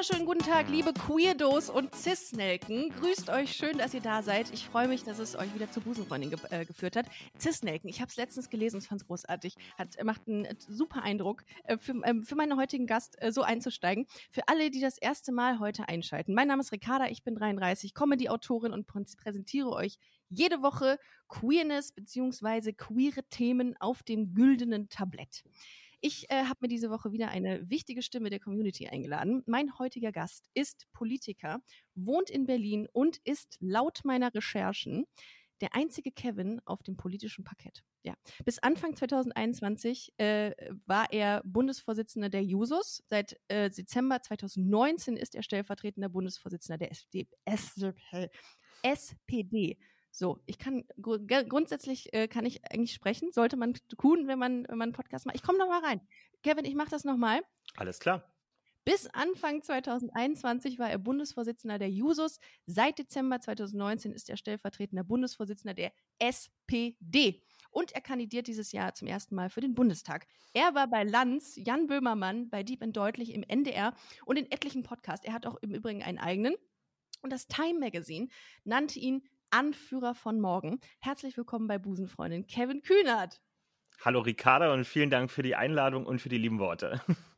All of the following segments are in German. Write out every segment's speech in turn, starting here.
Wunderschönen guten Tag, liebe Queerdos und Cis-Nelken. Grüßt euch, schön, dass ihr da seid. Ich freue mich, dass es euch wieder zur Busenfreundin ge äh, geführt hat. Cis-Nelken, ich habe es letztens gelesen und fand es großartig. Hat, macht einen super Eindruck, äh, für, ähm, für meinen heutigen Gast äh, so einzusteigen. Für alle, die das erste Mal heute einschalten. Mein Name ist Ricarda, ich bin 33, Comedy-Autorin und prä präsentiere euch jede Woche Queerness bzw. queere Themen auf dem güldenen Tablett. Ich äh, habe mir diese Woche wieder eine wichtige Stimme der Community eingeladen. Mein heutiger Gast ist Politiker, wohnt in Berlin und ist laut meiner Recherchen der einzige Kevin auf dem politischen Parkett. Ja. Bis Anfang 2021 äh, war er Bundesvorsitzender der Jusos. Seit äh, Dezember 2019 ist er stellvertretender Bundesvorsitzender der SD SPD. So, ich kann gru grundsätzlich äh, kann ich eigentlich sprechen, sollte man tun, wenn man, wenn man einen Podcast macht. Ich komme noch mal rein. Kevin, ich mache das noch mal. Alles klar. Bis Anfang 2021 war er Bundesvorsitzender der Jusos. Seit Dezember 2019 ist er stellvertretender Bundesvorsitzender der SPD. Und er kandidiert dieses Jahr zum ersten Mal für den Bundestag. Er war bei Lanz, Jan Böhmermann, bei Deep and Deutlich im NDR und in etlichen Podcasts. Er hat auch im Übrigen einen eigenen. Und das Time Magazine nannte ihn Anführer von morgen. Herzlich willkommen bei Busenfreundin Kevin Kühnert. Hallo Ricarda und vielen Dank für die Einladung und für die lieben Worte.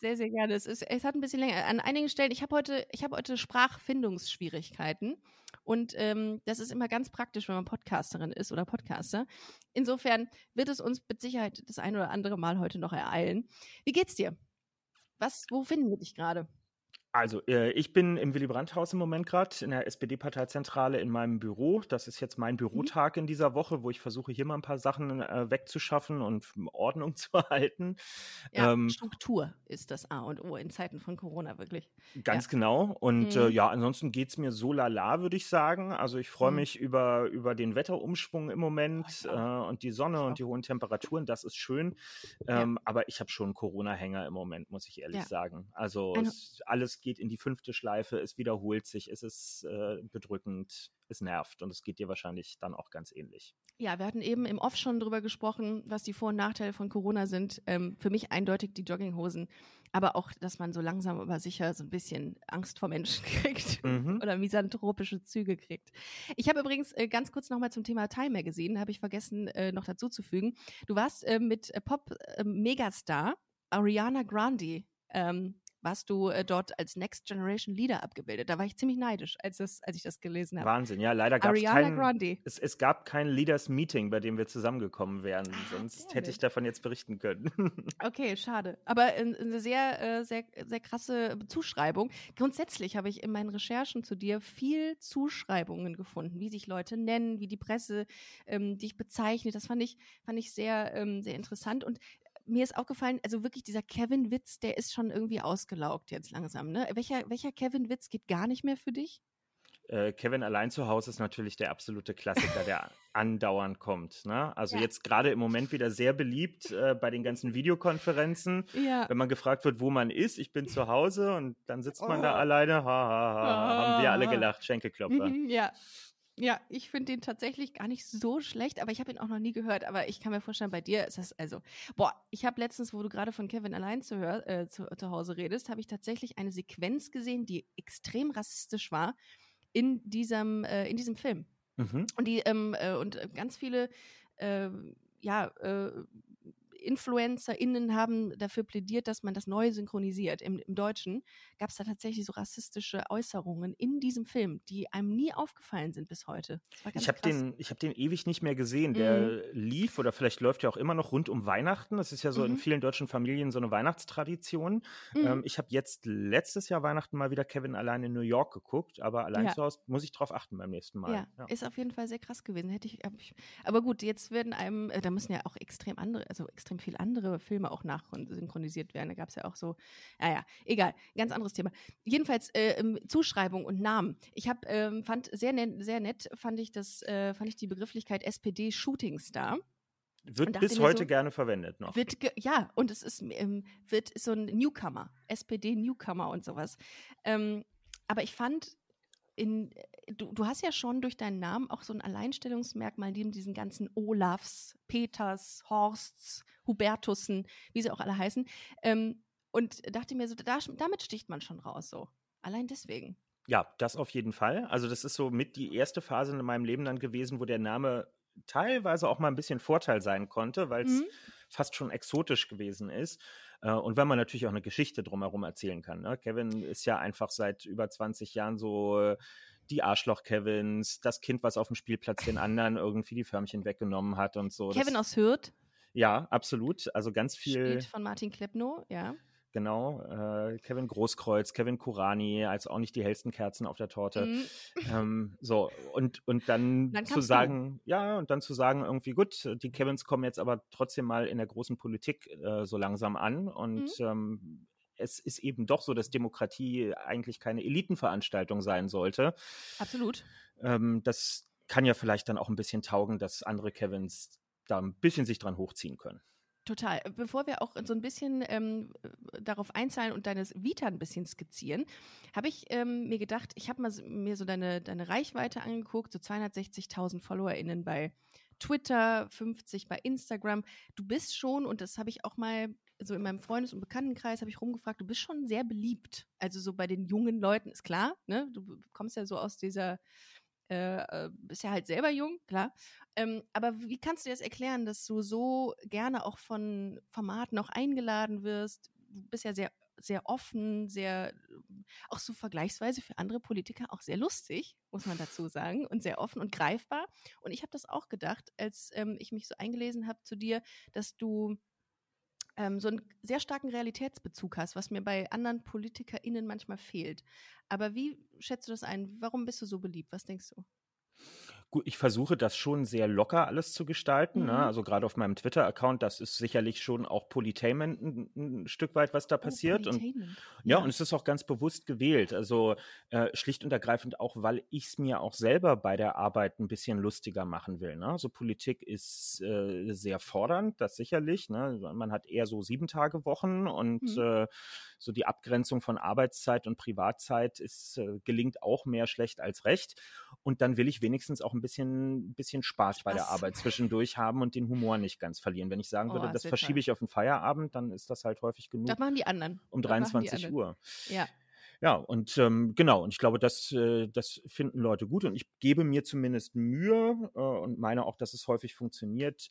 Sehr, sehr gerne. Es, ist, es hat ein bisschen länger. An einigen Stellen, ich habe heute, ich heute Sprachfindungsschwierigkeiten. Und ähm, das ist immer ganz praktisch, wenn man Podcasterin ist oder Podcaster. Insofern wird es uns mit Sicherheit das ein oder andere Mal heute noch ereilen. Wie geht's dir? Was, wo finden wir dich gerade? Also, äh, ich bin im Willy Brandt-Haus im Moment gerade in der SPD-Parteizentrale in meinem Büro. Das ist jetzt mein mhm. Bürotag in dieser Woche, wo ich versuche, hier mal ein paar Sachen äh, wegzuschaffen und Ordnung zu halten. Ja, ähm, Struktur ist das A und O in Zeiten von Corona wirklich. Ganz ja. genau. Und äh, mhm. äh, ja, ansonsten geht es mir so lala, würde ich sagen. Also ich freue mhm. mich über, über den Wetterumschwung im Moment oh, und die Sonne und die hohen Temperaturen. Das ist schön. Ähm, ja. Aber ich habe schon Corona-Hänger im Moment, muss ich ehrlich sagen. Also alles geht in die fünfte Schleife, es wiederholt sich, es ist äh, bedrückend, es nervt und es geht dir wahrscheinlich dann auch ganz ähnlich. Ja, wir hatten eben im Off schon drüber gesprochen, was die Vor- und Nachteile von Corona sind. Ähm, für mich eindeutig die Jogginghosen, aber auch, dass man so langsam aber sicher so ein bisschen Angst vor Menschen kriegt mhm. oder misanthropische Züge kriegt. Ich habe übrigens äh, ganz kurz nochmal zum Thema Time Magazine, habe ich vergessen äh, noch dazu zu fügen. Du warst äh, mit Pop-Megastar Ariana Grande ähm, warst du äh, dort als Next Generation Leader abgebildet. Da war ich ziemlich neidisch, als, das, als ich das gelesen habe. Wahnsinn, ja, leider gab es kein, es, es, gab kein Leaders Meeting, bei dem wir zusammengekommen wären. Ah, Sonst hätte ich davon jetzt berichten können. okay, schade. Aber eine sehr, äh, sehr, sehr krasse Zuschreibung. Grundsätzlich habe ich in meinen Recherchen zu dir viel Zuschreibungen gefunden, wie sich Leute nennen, wie die Presse ähm, dich bezeichnet. Das fand ich, fand ich sehr, ähm, sehr interessant. Und mir ist aufgefallen, also wirklich dieser Kevin-Witz, der ist schon irgendwie ausgelaugt jetzt langsam. Ne? Welcher, welcher Kevin-Witz geht gar nicht mehr für dich? Äh, Kevin allein zu Hause ist natürlich der absolute Klassiker, der andauernd kommt. Ne? Also ja. jetzt gerade im Moment wieder sehr beliebt äh, bei den ganzen Videokonferenzen, ja. wenn man gefragt wird, wo man ist. Ich bin zu Hause und dann sitzt man oh. da alleine. Ha, ha, ha. Haben wir alle gelacht, Schenkelklopfer. Ja, ja, ich finde den tatsächlich gar nicht so schlecht, aber ich habe ihn auch noch nie gehört. Aber ich kann mir vorstellen, bei dir ist das also. Boah, ich habe letztens, wo du gerade von Kevin allein zu, hör, äh, zu, zu Hause redest, habe ich tatsächlich eine Sequenz gesehen, die extrem rassistisch war in diesem, äh, in diesem Film. Mhm. Und die ähm, äh, und ganz viele äh, ja, äh, InfluencerInnen haben dafür plädiert, dass man das neu synchronisiert. Im, im Deutschen gab es da tatsächlich so rassistische Äußerungen in diesem Film, die einem nie aufgefallen sind bis heute. Ich habe den, hab den ewig nicht mehr gesehen. Der mhm. lief oder vielleicht läuft ja auch immer noch rund um Weihnachten. Das ist ja so mhm. in vielen deutschen Familien so eine Weihnachtstradition. Mhm. Ähm, ich habe jetzt letztes Jahr Weihnachten mal wieder Kevin allein in New York geguckt, aber allein ja. zu Hause muss ich drauf achten beim nächsten Mal. Ja, ja, ist auf jeden Fall sehr krass gewesen. Hätte ich, ich aber gut, jetzt werden einem, äh, da müssen ja auch extrem andere, also extrem extrem viele andere Filme auch nachsynchronisiert werden. Da gab es ja auch so, naja, egal, ganz anderes Thema. Jedenfalls äh, ähm, Zuschreibung und Namen. Ich habe ähm, fand sehr nett, sehr nett fand ich das, äh, fand ich die Begrifflichkeit SPD Shooting Star. Wird bis heute so, gerne verwendet noch. Wird ja, und es ist, ähm, wird so ein Newcomer, SPD Newcomer und sowas. Ähm, aber ich fand in, du, du hast ja schon durch deinen Namen auch so ein Alleinstellungsmerkmal neben diesen ganzen Olafs, Peters, Horsts, Hubertussen, wie sie auch alle heißen. Ähm, und dachte mir so, da, damit sticht man schon raus, so. Allein deswegen. Ja, das auf jeden Fall. Also, das ist so mit die erste Phase in meinem Leben dann gewesen, wo der Name teilweise auch mal ein bisschen Vorteil sein konnte, weil es mhm. fast schon exotisch gewesen ist. Äh, und wenn man natürlich auch eine Geschichte drumherum erzählen kann. Ne? Kevin ist ja einfach seit über 20 Jahren so äh, die Arschloch-Kevins, das Kind, was auf dem Spielplatz den anderen irgendwie die Förmchen weggenommen hat und so. Kevin das, aus Hürth? Ja, absolut. Also ganz viel. Spielt von Martin Kleppno, ja. Genau, äh, Kevin Großkreuz, Kevin Kurani, als auch nicht die hellsten Kerzen auf der Torte. Mhm. Ähm, so, und, und dann, dann zu sagen, du. ja, und dann zu sagen, irgendwie gut, die Kevins kommen jetzt aber trotzdem mal in der großen Politik äh, so langsam an und mhm. ähm, es ist eben doch so, dass Demokratie eigentlich keine Elitenveranstaltung sein sollte. Absolut. Ähm, das kann ja vielleicht dann auch ein bisschen taugen, dass andere Kevins da ein bisschen sich dran hochziehen können. Total. Bevor wir auch so ein bisschen ähm, darauf einzahlen und deine Vita ein bisschen skizzieren, habe ich ähm, mir gedacht, ich habe mir so deine, deine Reichweite angeguckt, so 260.000 FollowerInnen bei Twitter, 50 bei Instagram. Du bist schon, und das habe ich auch mal so in meinem Freundes- und Bekanntenkreis habe ich rumgefragt, du bist schon sehr beliebt. Also so bei den jungen Leuten ist klar, ne? Du kommst ja so aus dieser äh, äh, bist ja halt selber jung, klar. Ähm, aber wie kannst du dir das erklären, dass du so gerne auch von Formaten auch eingeladen wirst? Du bist ja sehr, sehr offen, sehr, auch so vergleichsweise für andere Politiker auch sehr lustig, muss man dazu sagen, und sehr offen und greifbar. Und ich habe das auch gedacht, als ähm, ich mich so eingelesen habe zu dir, dass du ähm, so einen sehr starken Realitätsbezug hast, was mir bei anderen PolitikerInnen manchmal fehlt. Aber wie schätzt du das ein? Warum bist du so beliebt? Was denkst du? Ich versuche das schon sehr locker alles zu gestalten. Ne? Mhm. Ne? Also gerade auf meinem Twitter-Account, das ist sicherlich schon auch Polytainment ein, ein Stück weit, was da oh, passiert. Und, ja, ja, und es ist auch ganz bewusst gewählt. Also äh, schlicht und ergreifend auch, weil ich es mir auch selber bei der Arbeit ein bisschen lustiger machen will. Ne? Also Politik ist äh, sehr fordernd, das sicherlich. Ne? Man hat eher so sieben Tage Wochen und mhm. äh, so die Abgrenzung von Arbeitszeit und Privatzeit ist, äh, gelingt auch mehr schlecht als recht. Und dann will ich wenigstens auch ein bisschen, bisschen Spaß, Spaß, bei der Arbeit zwischendurch haben und den Humor nicht ganz verlieren. Wenn ich sagen würde, oh, das verschiebe ich auf den Feierabend, dann ist das halt häufig genug. Das machen die anderen. Um 23 Uhr. Ja. Ja, und ähm, genau, und ich glaube, das, äh, das finden Leute gut und ich gebe mir zumindest Mühe äh, und meine auch, dass es häufig funktioniert,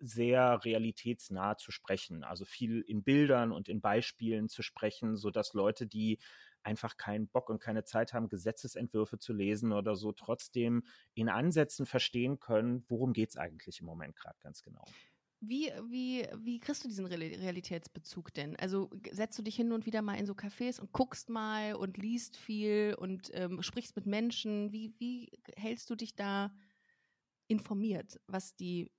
sehr realitätsnah zu sprechen, also viel in Bildern und in Beispielen zu sprechen, so dass Leute, die einfach keinen Bock und keine Zeit haben, Gesetzesentwürfe zu lesen oder so, trotzdem in Ansätzen verstehen können, worum geht es eigentlich im Moment gerade ganz genau. Wie, wie, wie kriegst du diesen Realitätsbezug denn? Also setzt du dich hin und wieder mal in so Cafés und guckst mal und liest viel und ähm, sprichst mit Menschen? Wie, wie hältst du dich da informiert, was die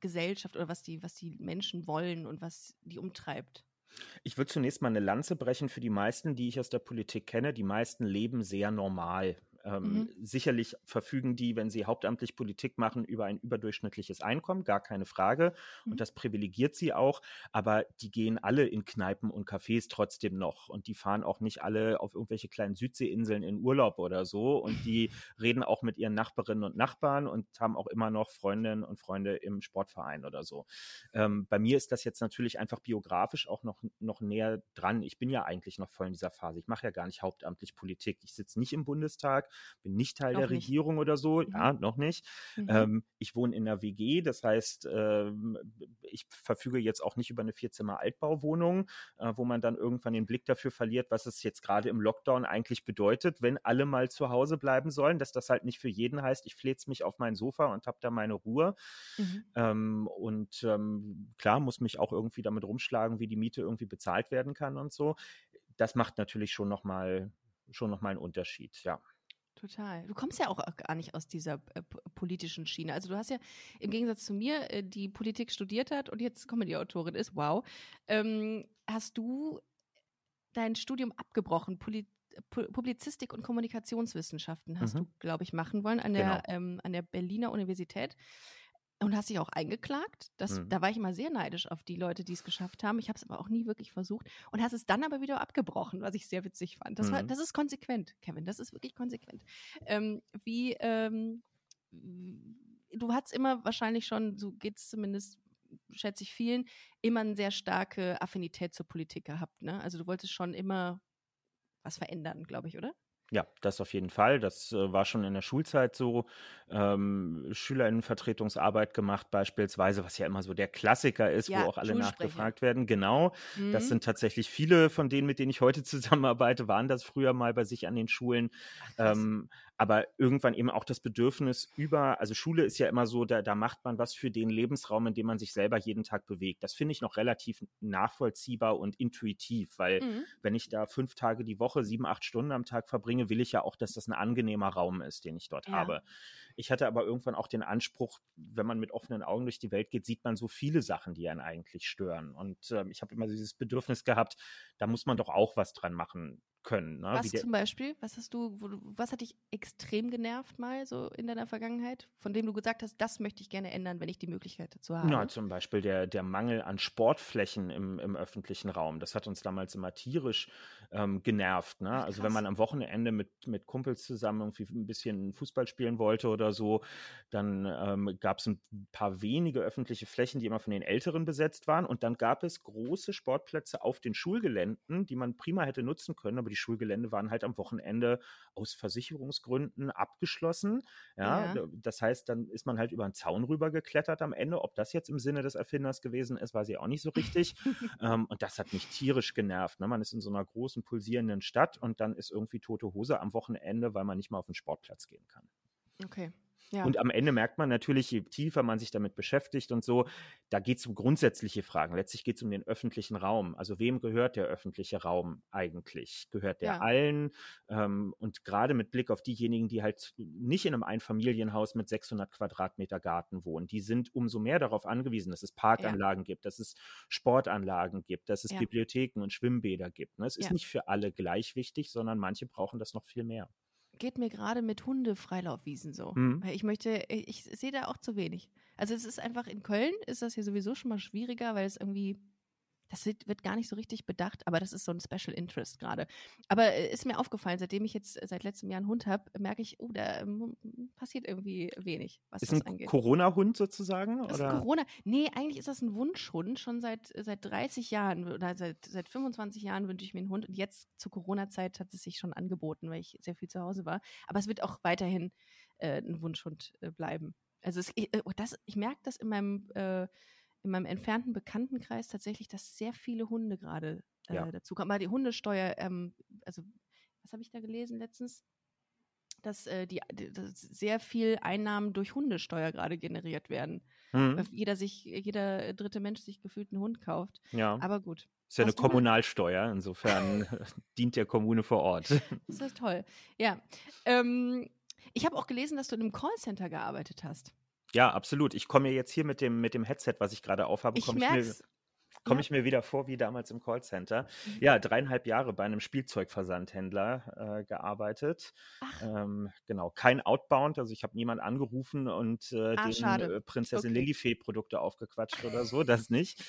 Gesellschaft oder was die, was die Menschen wollen und was die umtreibt? Ich würde zunächst mal eine Lanze brechen für die meisten, die ich aus der Politik kenne. Die meisten leben sehr normal. Ähm, mhm. Sicherlich verfügen die, wenn sie hauptamtlich Politik machen, über ein überdurchschnittliches Einkommen, gar keine Frage. Mhm. Und das privilegiert sie auch. Aber die gehen alle in Kneipen und Cafés trotzdem noch. Und die fahren auch nicht alle auf irgendwelche kleinen Südseeinseln in Urlaub oder so. Und die reden auch mit ihren Nachbarinnen und Nachbarn und haben auch immer noch Freundinnen und Freunde im Sportverein oder so. Ähm, bei mir ist das jetzt natürlich einfach biografisch auch noch, noch näher dran. Ich bin ja eigentlich noch voll in dieser Phase. Ich mache ja gar nicht hauptamtlich Politik. Ich sitze nicht im Bundestag bin nicht Teil noch der nicht. Regierung oder so. Mhm. Ja, noch nicht. Mhm. Ähm, ich wohne in einer WG, das heißt, ähm, ich verfüge jetzt auch nicht über eine Vierzimmer-Altbauwohnung, äh, wo man dann irgendwann den Blick dafür verliert, was es jetzt gerade im Lockdown eigentlich bedeutet, wenn alle mal zu Hause bleiben sollen, dass das halt nicht für jeden heißt, ich fläze mich auf mein Sofa und habe da meine Ruhe. Mhm. Ähm, und ähm, klar, muss mich auch irgendwie damit rumschlagen, wie die Miete irgendwie bezahlt werden kann und so. Das macht natürlich schon nochmal schon noch mal einen Unterschied, ja. Total. Du kommst ja auch gar nicht aus dieser äh, politischen Schiene. Also du hast ja im Gegensatz zu mir, äh, die Politik studiert hat und jetzt Comedy-Autorin ist, wow. Ähm, hast du dein Studium abgebrochen, Poli Publizistik und Kommunikationswissenschaften hast mhm. du, glaube ich, machen wollen an der, genau. ähm, an der Berliner Universität. Und hast dich auch eingeklagt? Das, mhm. Da war ich immer sehr neidisch auf die Leute, die es geschafft haben. Ich habe es aber auch nie wirklich versucht und hast es dann aber wieder abgebrochen, was ich sehr witzig fand. Das, mhm. war, das ist konsequent, Kevin. Das ist wirklich konsequent. Ähm, wie, ähm, du hattest immer wahrscheinlich schon, so geht es zumindest, schätze ich vielen, immer eine sehr starke Affinität zur Politik gehabt. Ne? Also du wolltest schon immer was verändern, glaube ich, oder? Ja, das auf jeden Fall. Das äh, war schon in der Schulzeit so. Ähm, Schülerinnenvertretungsarbeit gemacht beispielsweise, was ja immer so der Klassiker ist, ja, wo auch alle nachgefragt werden. Genau. Mhm. Das sind tatsächlich viele von denen, mit denen ich heute zusammenarbeite, waren das früher mal bei sich an den Schulen. Ach, ähm, aber irgendwann eben auch das Bedürfnis über, also Schule ist ja immer so, da, da macht man was für den Lebensraum, in dem man sich selber jeden Tag bewegt. Das finde ich noch relativ nachvollziehbar und intuitiv, weil mhm. wenn ich da fünf Tage die Woche, sieben, acht Stunden am Tag verbringe, will ich ja auch, dass das ein angenehmer Raum ist, den ich dort ja. habe. Ich hatte aber irgendwann auch den Anspruch, wenn man mit offenen Augen durch die Welt geht, sieht man so viele Sachen, die einen eigentlich stören. Und äh, ich habe immer dieses Bedürfnis gehabt, da muss man doch auch was dran machen können. Ne? Was zum Beispiel? Was hast du, was hat dich extrem genervt mal so in deiner Vergangenheit, von dem du gesagt hast, das möchte ich gerne ändern, wenn ich die Möglichkeit dazu habe? Ja, zum Beispiel der, der Mangel an Sportflächen im, im öffentlichen Raum. Das hat uns damals immer tierisch ähm, genervt. Ne? Ach, also wenn man am Wochenende mit, mit Kumpels zusammen irgendwie ein bisschen Fußball spielen wollte oder so, dann ähm, gab es ein paar wenige öffentliche Flächen, die immer von den Älteren besetzt waren. Und dann gab es große Sportplätze auf den Schulgeländen, die man prima hätte nutzen können, aber die Schulgelände waren halt am Wochenende aus Versicherungsgründen abgeschlossen. Ja, ja. das heißt, dann ist man halt über einen Zaun rüber geklettert am Ende. Ob das jetzt im Sinne des Erfinders gewesen ist, weiß ich auch nicht so richtig. ähm, und das hat mich tierisch genervt. Ne? Man ist in so einer großen, pulsierenden Stadt und dann ist irgendwie tote Hose am Wochenende, weil man nicht mal auf den Sportplatz gehen kann. Okay. Ja. Und am Ende merkt man natürlich, je tiefer man sich damit beschäftigt und so, da geht es um grundsätzliche Fragen. Letztlich geht es um den öffentlichen Raum. Also wem gehört der öffentliche Raum eigentlich? Gehört der ja. allen? Ähm, und gerade mit Blick auf diejenigen, die halt nicht in einem Einfamilienhaus mit 600 Quadratmeter Garten wohnen, die sind umso mehr darauf angewiesen, dass es Parkanlagen ja. gibt, dass es Sportanlagen gibt, dass es Bibliotheken und Schwimmbäder gibt. Ne? Es ist nicht für alle gleich wichtig, sondern manche brauchen das noch viel mehr geht mir gerade mit Hundefreilaufwiesen so. Mhm. Weil ich möchte, ich, ich sehe da auch zu wenig. Also es ist einfach in Köln ist das hier sowieso schon mal schwieriger, weil es irgendwie das wird, gar nicht so richtig bedacht, aber das ist so ein Special Interest gerade. Aber äh, ist mir aufgefallen, seitdem ich jetzt seit letztem Jahr einen Hund habe, merke ich, oh, da ähm, passiert irgendwie wenig, was ist das ein angeht. Corona-Hund sozusagen? Das oder? Ist Corona. Nee, eigentlich ist das ein Wunschhund. Schon seit, seit 30 Jahren oder seit, seit 25 Jahren wünsche ich mir einen Hund. Und jetzt zur Corona-Zeit hat es sich schon angeboten, weil ich sehr viel zu Hause war. Aber es wird auch weiterhin äh, ein Wunschhund äh, bleiben. Also es, ich, äh, das, ich merke das in meinem äh, in meinem entfernten Bekanntenkreis tatsächlich, dass sehr viele Hunde gerade äh, ja. dazu kommen. Aber die Hundesteuer, ähm, also was habe ich da gelesen letztens? Dass, äh, die, dass sehr viel Einnahmen durch Hundesteuer gerade generiert werden. Mhm. Weil jeder sich, jeder dritte Mensch sich gefühlt einen Hund kauft. Ja. Aber gut. Ist ja eine Kommunalsteuer, insofern dient der Kommune vor Ort. Das ist toll. Ja. Ähm, ich habe auch gelesen, dass du in einem Callcenter gearbeitet hast. Ja, absolut. Ich komme mir jetzt hier mit dem, mit dem Headset, was ich gerade aufhabe, komme ich, mir, komm ja. ich mir wieder vor wie damals im Callcenter. Mhm. Ja, dreieinhalb Jahre bei einem Spielzeugversandhändler äh, gearbeitet. Ähm, genau, kein Outbound, also ich habe niemand angerufen und äh, ah, den äh, Prinzessin okay. Lilifee-Produkte aufgequatscht oder so, das nicht.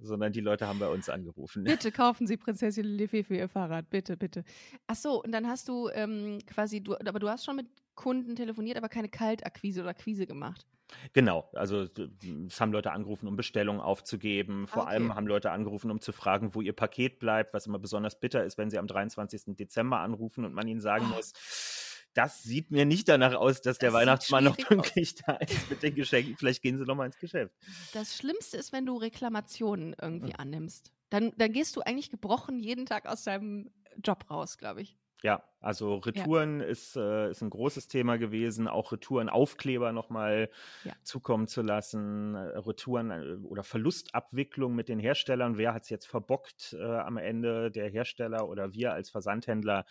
sondern die Leute haben bei uns angerufen. Bitte kaufen Sie Prinzessin Lilifee für Ihr Fahrrad, bitte, bitte. Ach so, und dann hast du ähm, quasi, du, aber du hast schon mit Kunden telefoniert, aber keine Kaltakquise oder Akquise gemacht. Genau, also es haben Leute angerufen, um Bestellungen aufzugeben. Vor okay. allem haben Leute angerufen, um zu fragen, wo ihr Paket bleibt, was immer besonders bitter ist, wenn sie am 23. Dezember anrufen und man ihnen sagen oh. muss, das sieht mir nicht danach aus, dass der Weihnachtsmann noch pünktlich da ist mit den Geschenken. Vielleicht gehen sie noch mal ins Geschäft. Das Schlimmste ist, wenn du Reklamationen irgendwie mhm. annimmst. Dann, dann gehst du eigentlich gebrochen jeden Tag aus deinem Job raus, glaube ich. Ja, also Retouren ja. ist, äh, ist ein großes Thema gewesen, auch Retourenaufkleber nochmal ja. zukommen zu lassen, äh, Retouren äh, oder Verlustabwicklung mit den Herstellern. Wer hat es jetzt verbockt äh, am Ende, der Hersteller oder wir als Versandhändler?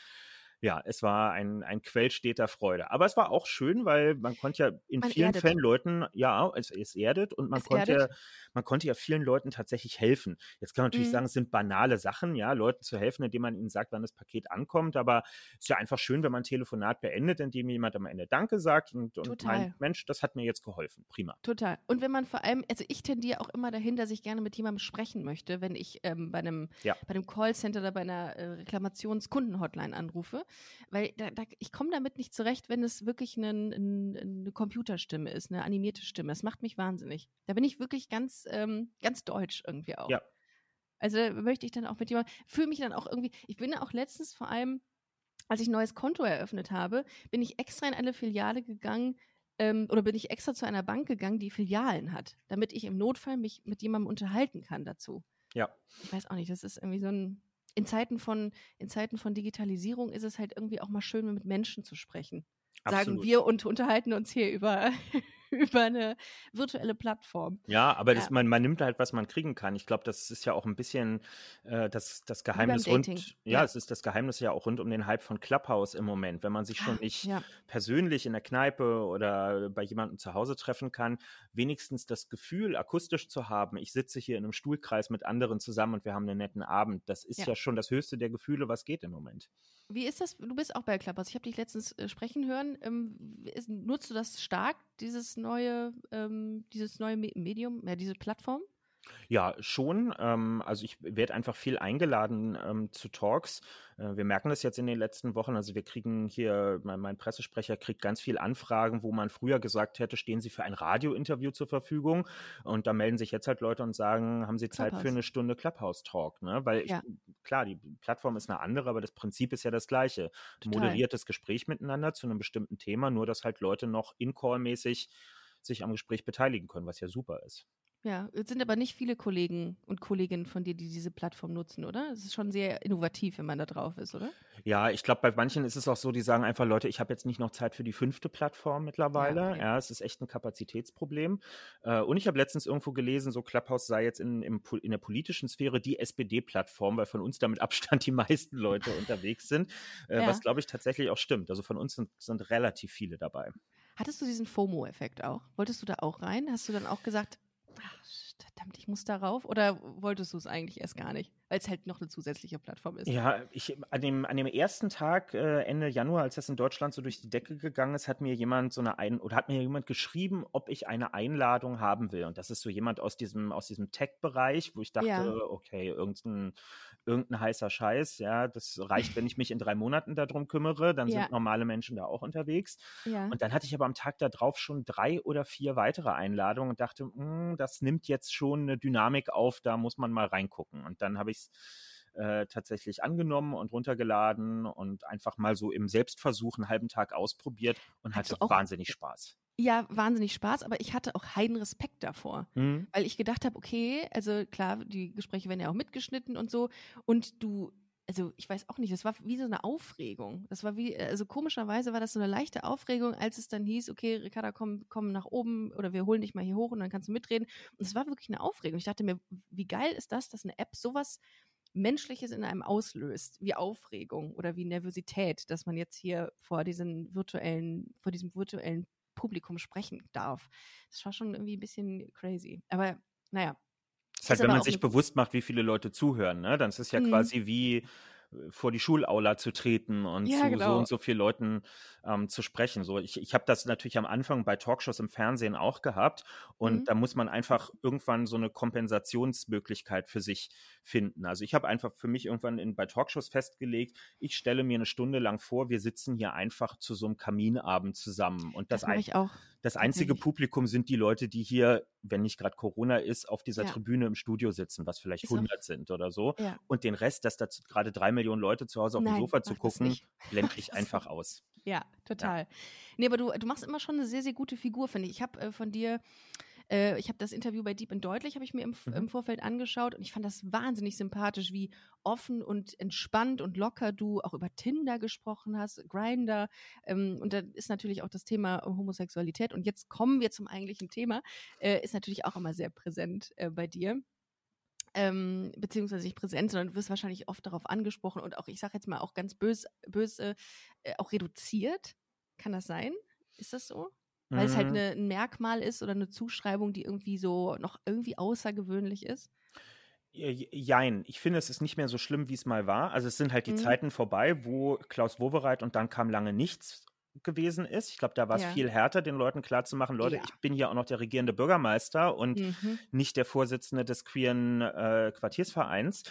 Ja, es war ein, ein Quell steter Freude. Aber es war auch schön, weil man konnte ja in Man vielen erdet. Fällen Leuten, ja, es, es erdet und man Es konnte, erdet. man konnte ja vielen Leuten tatsächlich helfen. Jetzt kann man natürlich Mhm. sagen, es sind banale Sachen, ja, Leuten zu helfen, indem man ihnen sagt, wann das Paket ankommt. Aber es ist ja einfach schön, wenn man ein Telefonat beendet, indem jemand am Ende Danke sagt und, und meint, Mensch, das hat mir jetzt geholfen. Prima. Total. Und wenn man vor allem, also ich tendiere auch immer dahin, dass ich gerne mit jemandem sprechen möchte, wenn ich ähm, bei einem Ja. bei einem Callcenter oder bei einer äh, Reklamationskundenhotline anrufe, weil da, da, ich komme damit nicht zurecht, wenn es wirklich einen- ein- eine Computerstimme ist, eine animierte Stimme. Das macht mich wahnsinnig. Da bin ich wirklich ganz, ähm, ganz deutsch irgendwie auch. Ja. Also möchte ich dann auch mit jemandem, fühle mich dann auch irgendwie, ich bin auch letztens vor allem, als ich ein neues Konto eröffnet habe, bin ich extra in eine Filiale gegangen, ähm, oder bin ich extra zu einer Bank gegangen, die Filialen hat, damit ich im Notfall mich mit jemandem unterhalten kann dazu. Ja. Ich weiß auch nicht, das ist irgendwie so ein. In Zeiten von, in Zeiten von Digitalisierung ist es halt irgendwie auch mal schön, mit Menschen zu sprechen. Sagen Absolut. wir und unterhalten uns hier über, über eine virtuelle Plattform. Ja, aber Ja. Das, man, man nimmt halt, was man kriegen kann. Ich glaube, das ist ja auch ein bisschen äh, das, das Geheimnis rund. Ja, Ja. es ist das Geheimnis ja auch rund um den Hype von Clubhouse im Moment. Wenn man sich schon Ah, nicht Ja, persönlich in der Kneipe oder bei jemandem zu Hause treffen kann, wenigstens das Gefühl, akustisch zu haben, ich sitze hier in einem Stuhlkreis mit anderen zusammen und wir haben einen netten Abend. Das ist ja, Ja. schon das höchste der Gefühle, was geht im Moment. Wie ist das? Du bist auch bei Clubhouse. Ich habe dich letztens äh, sprechen hören. Ähm, ist, nutzt du das stark, dieses neue, ähm, dieses neue Me Medium, ja, diese Plattform? Ja, schon. Ähm, also ich werde einfach viel eingeladen ähm, zu Talks. Äh, wir merken das jetzt in den letzten Wochen. Also wir kriegen hier, mein, mein Pressesprecher kriegt ganz viel Anfragen, wo man früher gesagt hätte, stehen Sie für ein Radiointerview zur Verfügung? Und da melden sich jetzt halt Leute und sagen, haben Sie Zeit für Clubhouse. eine Stunde Clubhouse-Talk? Ne? Weil ich, Ja. klar, die Plattform ist eine andere, aber das Prinzip ist ja das gleiche. Total. Moderiertes Gespräch miteinander zu einem bestimmten Thema, nur dass halt Leute noch in-call-mäßig sich am Gespräch beteiligen können, was ja super ist. Ja, es sind aber nicht viele Kollegen und Kolleginnen von dir, die diese Plattform nutzen, oder? Es ist schon sehr innovativ, wenn man da drauf ist, oder? Ja, ich glaube, bei manchen ist es auch so, die sagen einfach, Leute, ich habe jetzt nicht noch Zeit für die fünfte Plattform mittlerweile. Ja, okay. es ist echt ein Kapazitätsproblem. Äh, und ich habe letztens irgendwo gelesen, so Clubhouse sei jetzt in, Po- in der politischen Sphäre die SPD-Plattform, weil von uns damit Abstand die meisten Leute unterwegs sind. Äh, Ja. Was, glaube ich, tatsächlich auch stimmt. Also von uns sind, sind relativ viele dabei. Hattest du diesen FOMO-Effekt auch? Wolltest du da auch rein? Hast du dann auch gesagt, ach, verdammt, ich muss darauf? Oder wolltest du es eigentlich erst gar nicht? Weil es halt noch eine zusätzliche Plattform ist. Ja, ich, an, dem, an dem ersten Tag, äh, Ende Januar, als das in Deutschland so durch die Decke gegangen ist, hat mir jemand so eine ein oder hat mir jemand geschrieben, ob ich eine Einladung haben will. Und das ist so jemand aus diesem, aus diesem Tech-Bereich, wo ich dachte, Ja. okay, irgendein, irgendein heißer Scheiß, ja, das reicht, wenn ich mich in drei Monaten darum kümmere, dann Ja. sind normale Menschen da auch unterwegs. Ja. Und dann hatte ich aber am Tag darauf schon drei oder vier weitere Einladungen und dachte, "Hm, das nimmt jetzt schon eine Dynamik auf, da muss man mal reingucken. Und dann habe ich es äh, tatsächlich angenommen und runtergeladen und einfach mal so im Selbstversuch einen halben Tag ausprobiert und hatte auch- wahnsinnig Spaß. ja, wahnsinnig Spaß, aber ich hatte auch heiden Respekt davor. Mhm. Weil ich gedacht habe, okay, also klar, die Gespräche werden ja auch mitgeschnitten und so. Und du, also ich weiß auch nicht, das war wie so eine Aufregung. Das war wie, also komischerweise war das so eine leichte Aufregung, als es dann hieß, okay, Ricarda, komm, komm nach oben oder wir holen dich mal hier hoch und dann kannst du mitreden. Und es war wirklich eine Aufregung. Ich dachte mir, wie geil ist das, dass eine App sowas Menschliches in einem auslöst, wie Aufregung oder wie Nervosität, dass man jetzt hier vor diesen virtuellen, vor diesem virtuellen Publikum sprechen darf. Das war schon irgendwie ein bisschen crazy. Aber naja, Das ist halt, wenn man sich bewusst macht, wie viele Leute zuhören, ne? Dann ist es ja Mhm. quasi wie äh, vor die Schulaula zu treten und Ja, zu so genau. und so vielen Leuten ähm, zu sprechen. So, ich, ich habe das natürlich am Anfang bei Talkshows im Fernsehen auch gehabt und Mhm. da muss man einfach irgendwann so eine Kompensationsmöglichkeit für sich finden. Also ich habe einfach für mich irgendwann in, bei Talkshows festgelegt, ich stelle mir eine Stunde lang vor, wir sitzen hier einfach zu so einem Kaminabend zusammen und das, das ein, ich auch. das einzige tatsächlich. Publikum sind die Leute, die hier, wenn nicht gerade Corona ist, auf dieser Ja. Tribüne im Studio sitzen, was vielleicht Ist auch- 100 sind oder so. Ja. Und den Rest, dass da gerade drei Millionen Leute zu Hause auf dem Nein, Sofa zu gucken, blende ich einfach aus. Ja, total. Nee, aber du, du machst immer schon eine sehr, sehr gute Figur, finde ich. Ich habe äh, von dir, äh, ich habe das Interview bei Deep and Deutlich, habe ich mir im, Mhm. im Vorfeld angeschaut und ich fand das wahnsinnig sympathisch, wie offen und entspannt und locker du auch über Tinder gesprochen hast, Grinder. Ähm, und da ist natürlich auch das Thema Homosexualität. Und jetzt kommen wir zum eigentlichen Thema, äh, ist natürlich auch immer sehr präsent äh, bei dir. ähm, beziehungsweise nicht präsent, sondern du wirst wahrscheinlich oft darauf angesprochen und auch, ich sage jetzt mal auch ganz böse, böse äh, auch reduziert. Kann das sein? Ist das so? Weil mhm. es halt eine, ein Merkmal ist oder eine Zuschreibung, die irgendwie so noch irgendwie außergewöhnlich ist? Jein, ich finde, es ist nicht mehr so schlimm, wie es mal war. Also es sind halt die mhm. Zeiten vorbei, wo Klaus Wowereit und dann kam lange nichts gewesen ist. Ich glaube, da war es ja. viel härter, den Leuten klarzumachen, Leute, ja. ich bin hier auch noch der regierende Bürgermeister und mhm. nicht der Vorsitzende des queeren äh, Quartiersvereins.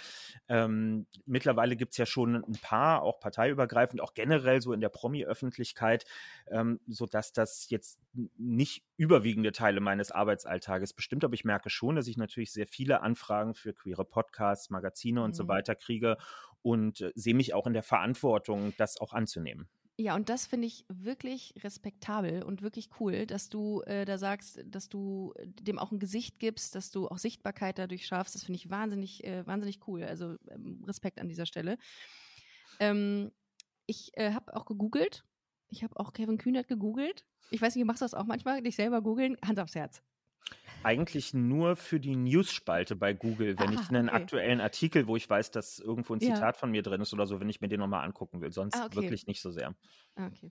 Ähm, mittlerweile gibt es ja schon ein paar, auch parteiübergreifend, auch generell so in der Promi-Öffentlichkeit, ähm, sodass das jetzt nicht überwiegende Teile meines Arbeitsalltages bestimmt, aber ich merke schon, dass ich natürlich sehr viele Anfragen für queere Podcasts, Magazine und mhm. so weiter kriege und äh, sehe mich auch in der Verantwortung, das auch anzunehmen. Ja, und das finde ich wirklich respektabel und wirklich cool, dass du äh, da sagst, dass du dem auch ein Gesicht gibst, dass du auch Sichtbarkeit dadurch schaffst. Das finde ich wahnsinnig, äh, wahnsinnig cool. Also ähm, Respekt an dieser Stelle. Ähm, ich äh, habe auch gegoogelt. Ich habe auch Kevin Kühnert gegoogelt. Ich weiß nicht, machst du das auch manchmal, dich selber googeln? Hand aufs Herz eigentlich nur für die News-Spalte bei Google, wenn ah, ich einen okay. aktuellen Artikel, wo ich weiß, dass irgendwo ein Zitat ja. von mir drin ist oder so, wenn ich mir den nochmal angucken will. Sonst ah, okay. wirklich nicht so sehr. Ah, okay.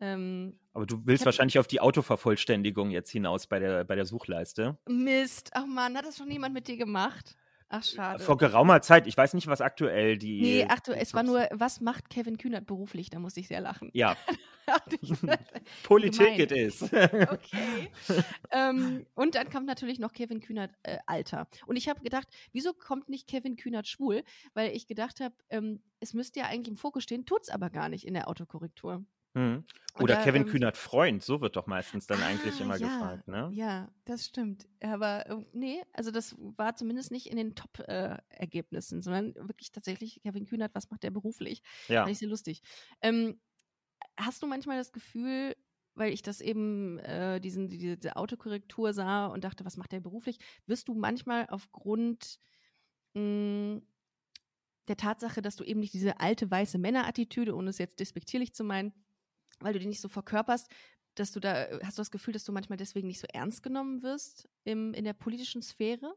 Ähm, Aber du willst wahrscheinlich auf die Autovervollständigung jetzt hinaus bei der, bei der Suchleiste. Mist. Ach man, hat das schon jemand mit dir gemacht? Ach, schade. Vor geraumer Zeit. Ich weiß nicht, was aktuell die. Nee, aktuell. Es war nur, was macht Kevin Kühnert beruflich? Da musste ich sehr lachen. Ja. Politik it is. okay. ähm, und dann kam natürlich noch Kevin Kühnert äh, Alter. Und ich habe gedacht, wieso kommt nicht Kevin Kühnert schwul? Weil ich gedacht habe, ähm, es müsste ja eigentlich im Fokus stehen, tut es aber gar nicht in der Autokorrektur. Mhm. Oder da, Kevin ähm, Kühnert Freund, so wird doch meistens dann ah, eigentlich immer ja, gefragt, ne? Ja, das stimmt. Aber äh, nee, also das war zumindest nicht in den Top-Ergebnissen, äh, sondern wirklich tatsächlich Kevin Kühnert, was macht der beruflich? Ja. Fand ich sehr lustig. Ähm, hast du manchmal das Gefühl, weil ich das eben, äh, diesen, diese Autokorrektur sah und dachte, was macht der beruflich, wirst du manchmal aufgrund mh, hm, der Tatsache, dass du eben nicht diese alte weiße Männerattitüde, ohne es jetzt despektierlich zu meinen, weil du die nicht so verkörperst, dass du da, äh, hast du das Gefühl, dass du manchmal deswegen nicht so ernst genommen wirst im, in der politischen Sphäre?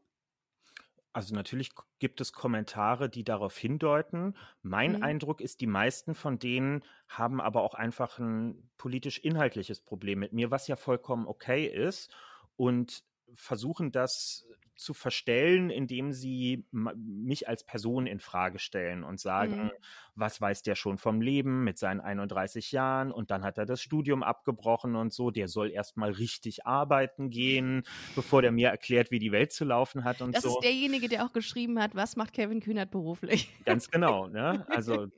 Also natürlich gibt es Kommentare, die darauf hindeuten. Mein mhm. Eindruck ist, die meisten von denen haben aber auch einfach ein politisch-inhaltliches Problem mit mir, was ja vollkommen okay ist und versuchen das zu verstellen, indem sie mich als Person in Frage stellen und sagen, mhm. was weiß der schon vom Leben mit seinen 31 Jahren und dann hat er das Studium abgebrochen und so, der soll erstmal richtig arbeiten gehen, bevor der mir erklärt, wie die Welt zu laufen hat und das so. Das ist derjenige, der auch geschrieben hat, was macht Kevin Kühnert beruflich? Ganz genau, ne? Also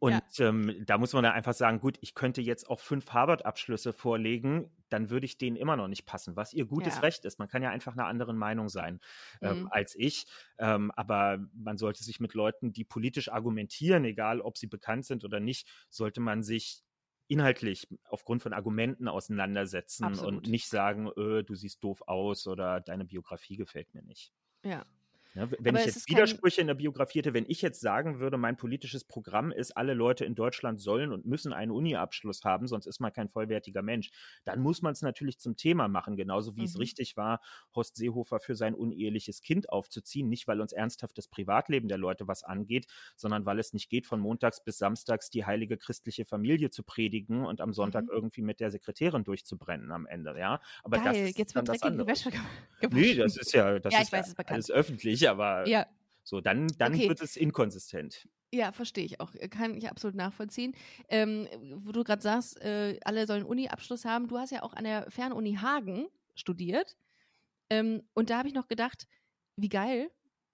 und ja. ähm, da muss man dann einfach sagen, gut, ich könnte jetzt auch fünf Harvard-Abschlüsse vorlegen, dann würde ich denen immer noch nicht passen, was ihr gutes ja. Recht ist. Man kann ja einfach einer anderen Meinung sein ähm, mhm. als ich. Ähm, aber man sollte sich mit Leuten, die politisch argumentieren, egal ob sie bekannt sind oder nicht, sollte man sich inhaltlich aufgrund von Argumenten auseinandersetzen Absolut. und nicht sagen, öh, du siehst doof aus oder deine Biografie gefällt mir nicht. Ja, ja, wenn Aber ich jetzt Widersprüche in der Biografie hätte, wenn ich jetzt sagen würde, mein politisches Programm ist, alle Leute in Deutschland sollen und müssen einen Uni-Abschluss haben, sonst ist man kein vollwertiger Mensch, dann muss man es natürlich zum Thema machen, genauso wie mhm. es richtig war, Horst Seehofer für sein uneheliches Kind aufzuziehen, nicht weil uns ernsthaft das Privatleben der Leute was angeht, sondern weil es nicht geht, von montags bis samstags die heilige christliche Familie zu predigen und am Sonntag mhm. irgendwie mit der Sekretärin durchzubrennen am Ende, ja. Aber Geil, das ist jetzt wird das andere. Wäsche Nee, das ist ja, das ja, ist ja alles öffentlich aber ja. so, dann, dann okay. wird es inkonsistent. Ja, verstehe ich auch. Kann ich absolut nachvollziehen. Ähm, wo du gerade sagst, äh, alle sollen Uni-Abschluss haben. Du hast ja auch an der Fernuni Hagen studiert. Ähm, und da habe ich noch gedacht, wie geil,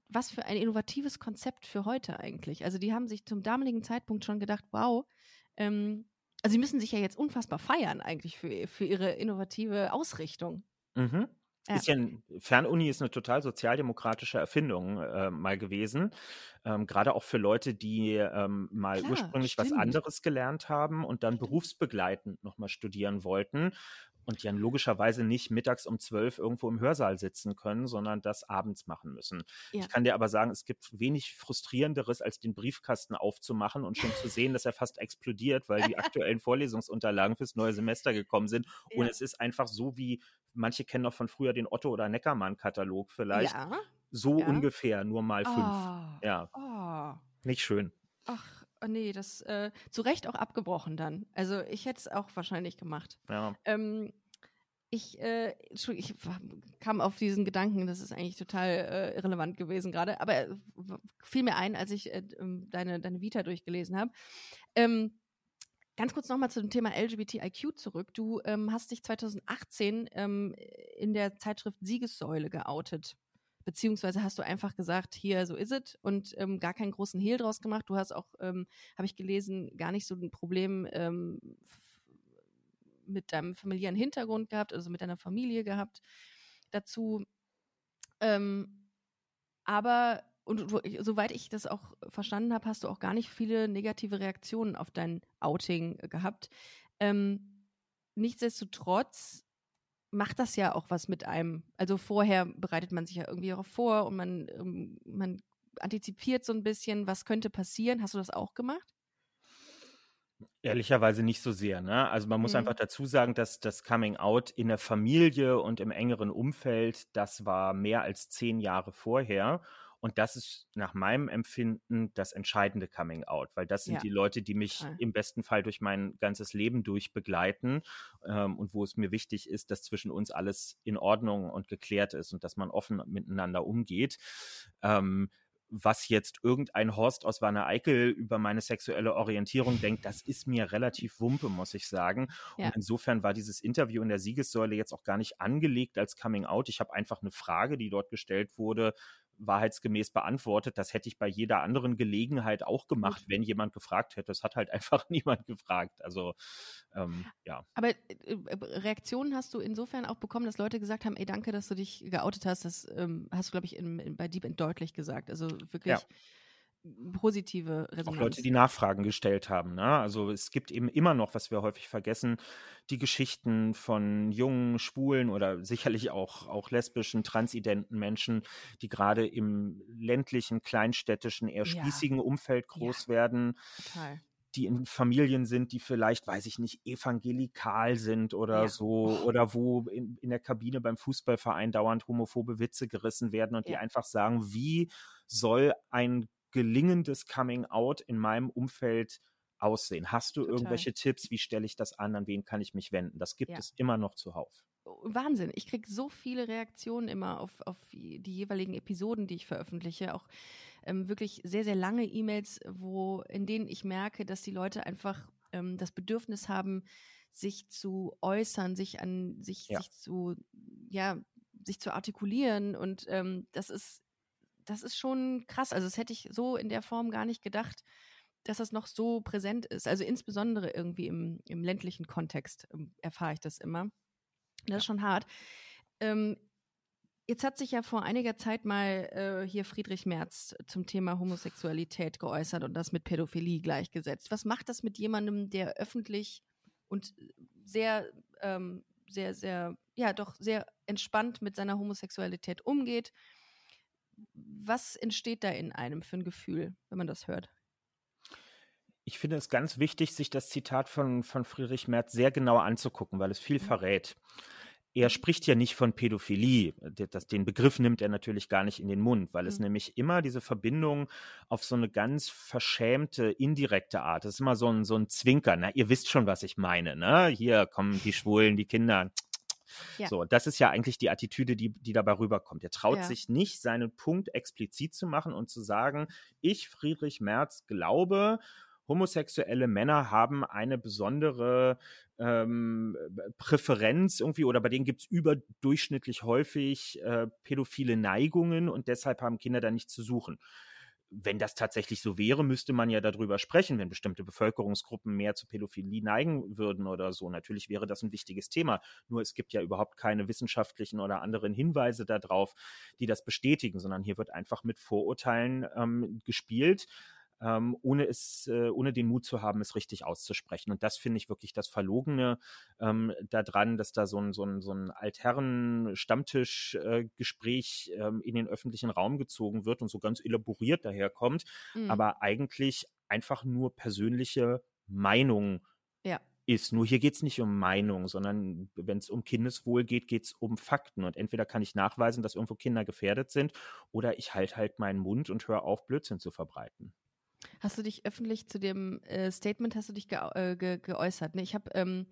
was für ein innovatives Konzept für heute eigentlich. Also die haben sich zum damaligen Zeitpunkt schon gedacht, wow, ähm, also sie müssen sich ja jetzt unfassbar feiern eigentlich für, für ihre innovative Ausrichtung. Mhm. Ja. Ist ja ein, Fernuni ist eine total sozialdemokratische Erfindung äh, mal gewesen. Ähm, Gerade auch für Leute, die ähm, mal Klar, ursprünglich stimmt. was anderes gelernt haben und dann berufsbegleitend nochmal studieren wollten und die dann logischerweise nicht mittags um zwölf irgendwo im Hörsaal sitzen können, sondern das abends machen müssen. Ja. Ich kann dir aber sagen, es gibt wenig frustrierenderes, als den Briefkasten aufzumachen und schon zu sehen, dass er fast explodiert, weil die aktuellen Vorlesungsunterlagen fürs neue Semester gekommen sind. Ja. Und es ist einfach so wie manche kennen noch von früher den Otto oder Neckermann-Katalog vielleicht. Ja. so ungefähr, nur mal fünf. Oh. Ja. Oh. Nicht schön. Ach, nee, das äh, zu Recht auch abgebrochen dann. Also ich hätte es auch wahrscheinlich gemacht. Ja. Ähm, ich, äh, ich kam auf diesen Gedanken, das ist eigentlich total äh, irrelevant gewesen gerade, aber äh, fiel mir ein, als ich äh, ähm, deine, deine Vita durchgelesen habe. Ähm, ganz kurz nochmal zum Thema LGBTIQ zurück. Du ähm, hast dich 2018 ähm, in der Zeitschrift Siegessäule geoutet. Beziehungsweise hast du einfach gesagt, hier, so ist es und ähm, gar keinen großen Hehl draus gemacht. Du hast auch, ähm, habe ich gelesen, gar nicht so ein Problem mit deinem familiären Hintergrund gehabt, also mit deiner Familie gehabt dazu. Ähm, aber, und soweit ich das auch verstanden habe, hast du auch gar nicht viele negative Reaktionen auf dein Outing gehabt. Ähm, nichtsdestotrotz macht das ja auch was mit einem. Also vorher bereitet man sich ja irgendwie darauf vor und man, ähm, man antizipiert so ein bisschen, was könnte passieren. Hast du das auch gemacht? Ehrlicherweise nicht so sehr. Ne? Also man muss mhm. einfach dazu sagen, dass das Coming Out in der Familie und im engeren Umfeld, das war mehr als zehn Jahre vorher. Und das ist nach meinem Empfinden das entscheidende Coming Out, weil das sind ja. die Leute, die mich Total. im besten Fall durch mein ganzes Leben durch begleiten ähm, und wo es mir wichtig ist, dass zwischen uns alles in Ordnung und geklärt ist und dass man offen miteinander umgeht. Ähm, was jetzt irgendein Horst aus Wanne Eickel über meine sexuelle Orientierung denkt, das ist mir relativ wumpe, muss ich sagen. Ja. Und insofern war dieses Interview in der Siegessäule jetzt auch gar nicht angelegt als Coming Out. Ich habe einfach eine Frage, die dort gestellt wurde, wahrheitsgemäß beantwortet. Das hätte ich bei jeder anderen Gelegenheit auch gemacht, wenn jemand gefragt hätte. Das hat halt einfach niemand gefragt. Also ähm, ja. Aber äh, äh, Reaktionen hast du insofern auch bekommen, dass Leute gesagt haben, ey, danke, dass du dich geoutet hast. Das ähm, hast du, glaube ich, in, in, bei Deep End deutlich gesagt. Also wirklich. Ja positive Resonanz. Auch Leute, die Nachfragen gestellt haben. Ne? Also es gibt eben immer noch, was wir häufig vergessen, die Geschichten von jungen, schwulen oder sicherlich auch, auch lesbischen, transidenten Menschen, die gerade im ländlichen, kleinstädtischen, eher spießigen ja. Umfeld groß ja. werden. Total die in Familien sind, die vielleicht, weiß ich nicht, evangelikal sind oder ja. so, oder wo in, in, der Kabine beim Fußballverein dauernd homophobe Witze gerissen werden und ja. die einfach sagen, wie soll ein gelingendes Coming Out in meinem Umfeld aussehen? Hast du Total. irgendwelche Tipps? Wie stelle ich das an? An wen kann ich mich wenden? Das gibt ja. es immer noch zuhauf. Oh, Wahnsinn. Ich kriege so viele Reaktionen immer auf, auf die jeweiligen Episoden, die ich veröffentliche. Auch ähm, wirklich sehr, sehr lange E-Mails, wo, in denen ich merke, dass die Leute einfach ähm, das Bedürfnis haben, sich zu äußern, sich an sich, ja. sich zu, ja, sich zu artikulieren. Und ähm, das ist das ist schon krass. Also das hätte ich so in der Form gar nicht gedacht, dass das noch so präsent ist. Also insbesondere irgendwie im, im ländlichen Kontext ähm, erfahre ich das immer. Das ist schon hart. Ähm, jetzt hat sich ja vor einiger Zeit mal äh, hier Friedrich Merz zum Thema Homosexualität geäußert und das mit Pädophilie gleichgesetzt. Was macht das mit jemandem, der öffentlich und sehr, ähm, sehr, sehr, ja, doch sehr entspannt mit seiner Homosexualität umgeht? Was entsteht da in einem für ein Gefühl, wenn man das hört? Ich finde es ganz wichtig, sich das Zitat von, von Friedrich Merz sehr genau anzugucken, weil es viel mhm. verrät. Er spricht ja nicht von Pädophilie. Das, den Begriff nimmt er natürlich gar nicht in den Mund, weil es mhm. nämlich immer diese Verbindung auf so eine ganz verschämte, indirekte Art. Das ist immer so ein, so ein Zwinkern. Na, ihr wisst schon, was ich meine. Ne? Hier kommen die Schwulen, die Kinder. Ja. So, das ist ja eigentlich die Attitüde, die, die dabei rüberkommt. Er traut ja. sich nicht, seinen Punkt explizit zu machen und zu sagen, ich, Friedrich Merz, glaube, homosexuelle Männer haben eine besondere ähm, Präferenz irgendwie oder bei denen gibt es überdurchschnittlich häufig äh, pädophile Neigungen und deshalb haben Kinder da nichts zu suchen wenn das tatsächlich so wäre, müsste man ja darüber sprechen, wenn bestimmte Bevölkerungsgruppen mehr zu Pädophilie neigen würden oder so. Natürlich wäre das ein wichtiges Thema. Nur es gibt ja überhaupt keine wissenschaftlichen oder anderen Hinweise darauf, die das bestätigen, sondern hier wird einfach mit Vorurteilen ähm, gespielt ähm, ohne es, äh, ohne den Mut zu haben, es richtig auszusprechen. Und das finde ich wirklich das Verlogene ähm, daran, dass da so ein, so ein, so ein Altherren-Stammtisch-Gespräch äh, ähm, in den öffentlichen Raum gezogen wird und so ganz elaboriert daherkommt, mhm. aber eigentlich einfach nur persönliche Meinungen ja. ist. Nur hier geht es nicht um Meinung, sondern wenn es um Kindeswohl geht, geht es um Fakten. Und entweder kann ich nachweisen, dass irgendwo Kinder gefährdet sind, oder ich halte halt meinen Mund und höre auf, Blödsinn zu verbreiten. Hast du dich öffentlich zu dem äh, Statement hast du dich ge äh, ge geäußert? Ne? Ich habe ähm,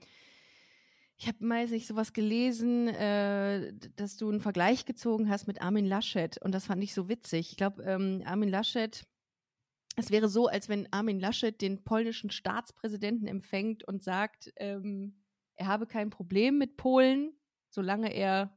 ich habe mal nicht sowas gelesen, äh, dass du einen Vergleich gezogen hast mit Armin Laschet und das fand ich so witzig. Ich glaube, ähm, Armin Laschet es wäre so, als wenn Armin Laschet den polnischen Staatspräsidenten empfängt und sagt, ähm, er habe kein Problem mit Polen, solange er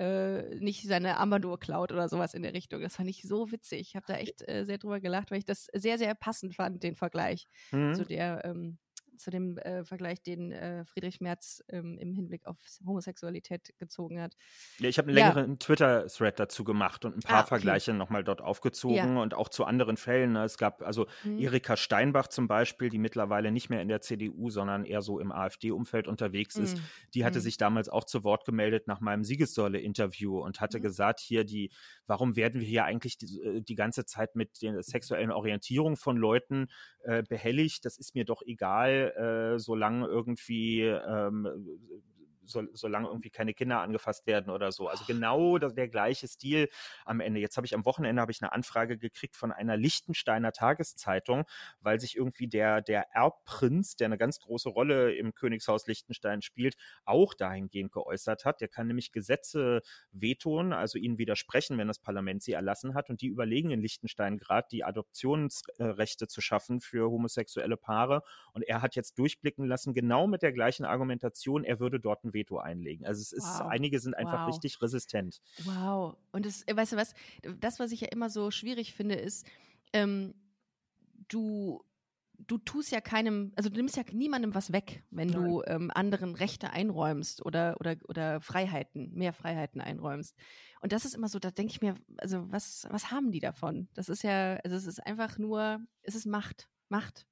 äh, nicht seine Armbanduhr klaut oder sowas in der Richtung. Das fand ich so witzig. Ich habe da echt äh, sehr drüber gelacht, weil ich das sehr, sehr passend fand, den Vergleich mhm. zu der ähm, zu dem äh, Vergleich, den äh, Friedrich Merz ähm, im Hinblick auf Homosexualität gezogen hat. Ja, ich habe einen längeren ja. Twitter-Thread dazu gemacht und ein paar ah, okay. Vergleiche nochmal dort aufgezogen ja. und auch zu anderen Fällen. Ne? Es gab also mhm. Erika Steinbach zum Beispiel, die mittlerweile nicht mehr in der CDU, sondern eher so im AfD-Umfeld unterwegs ist. Mhm. Die hatte mhm. sich damals auch zu Wort gemeldet nach meinem Siegessäule-Interview und hatte mhm. gesagt, hier die, warum werden wir hier eigentlich die, äh, die ganze Zeit mit der sexuellen Orientierung von Leuten äh, behelligt? Das ist mir doch egal äh, solange irgendwie ähm, so, solange irgendwie keine Kinder angefasst werden oder so. Also genau das, der gleiche Stil am Ende. Jetzt habe ich am Wochenende habe ich eine Anfrage gekriegt von einer Lichtensteiner Tageszeitung, weil sich irgendwie der, der Erbprinz, der eine ganz große Rolle im Königshaus Liechtenstein spielt, auch dahingehend geäußert hat. Der kann nämlich Gesetze vetoen, also ihnen widersprechen, wenn das Parlament sie erlassen hat. Und die überlegen in Liechtenstein gerade, die Adoptionsrechte zu schaffen für homosexuelle Paare. Und er hat jetzt durchblicken lassen, genau mit der gleichen Argumentation, er würde dort ein Veto einlegen. Also es ist, wow. einige sind einfach wow. richtig resistent. Wow. Und das, äh, weißt du was, das, was ich ja immer so schwierig finde, ist, ähm, du du tust ja keinem, also du nimmst ja niemandem was weg, wenn Nein. du ähm, anderen Rechte einräumst oder, oder, oder Freiheiten, mehr Freiheiten einräumst. Und das ist immer so, da denke ich mir, also was, was haben die davon? Das ist ja, also es ist einfach nur, es ist Macht. Macht.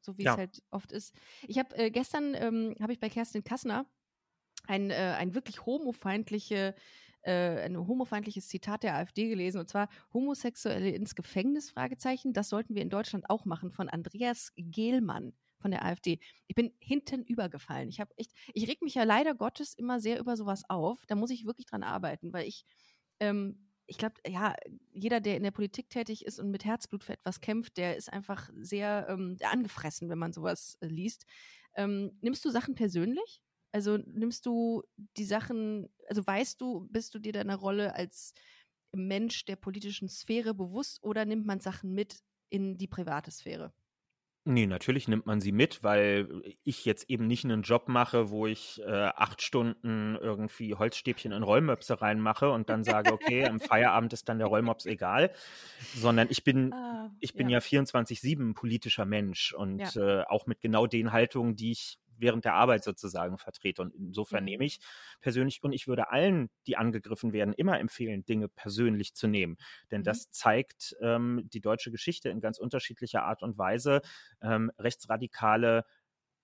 So wie ja. es halt oft ist. Ich habe äh, gestern ähm, habe ich bei Kerstin Kassner ein, äh, ein wirklich homofeindliche äh, ein homofeindliches Zitat der AfD gelesen und zwar Homosexuelle ins Gefängnis Fragezeichen. Das sollten wir in Deutschland auch machen von Andreas Gehlmann von der AfD. Ich bin hinten übergefallen. Ich habe echt, ich reg mich ja leider Gottes immer sehr über sowas auf. Da muss ich wirklich dran arbeiten, weil ich ähm, ich glaube, ja, jeder, der in der Politik tätig ist und mit Herzblut für etwas kämpft, der ist einfach sehr ähm, angefressen, wenn man sowas äh, liest. Ähm, nimmst du Sachen persönlich? Also nimmst du die Sachen, also weißt du, bist du dir deiner Rolle als Mensch der politischen Sphäre bewusst oder nimmt man Sachen mit in die private Sphäre? Nee, natürlich nimmt man sie mit, weil ich jetzt eben nicht einen Job mache, wo ich äh, acht Stunden irgendwie Holzstäbchen in Rollmöpse reinmache und dann sage, okay, am Feierabend ist dann der Rollmops egal, sondern ich bin, ah, ich bin ja, ja 24-7 politischer Mensch und ja. äh, auch mit genau den Haltungen, die ich während der Arbeit sozusagen vertrete. Und insofern mhm. nehme ich persönlich, und ich würde allen, die angegriffen werden, immer empfehlen, Dinge persönlich zu nehmen. Denn mhm. das zeigt ähm, die deutsche Geschichte in ganz unterschiedlicher Art und Weise. Ähm, rechtsradikale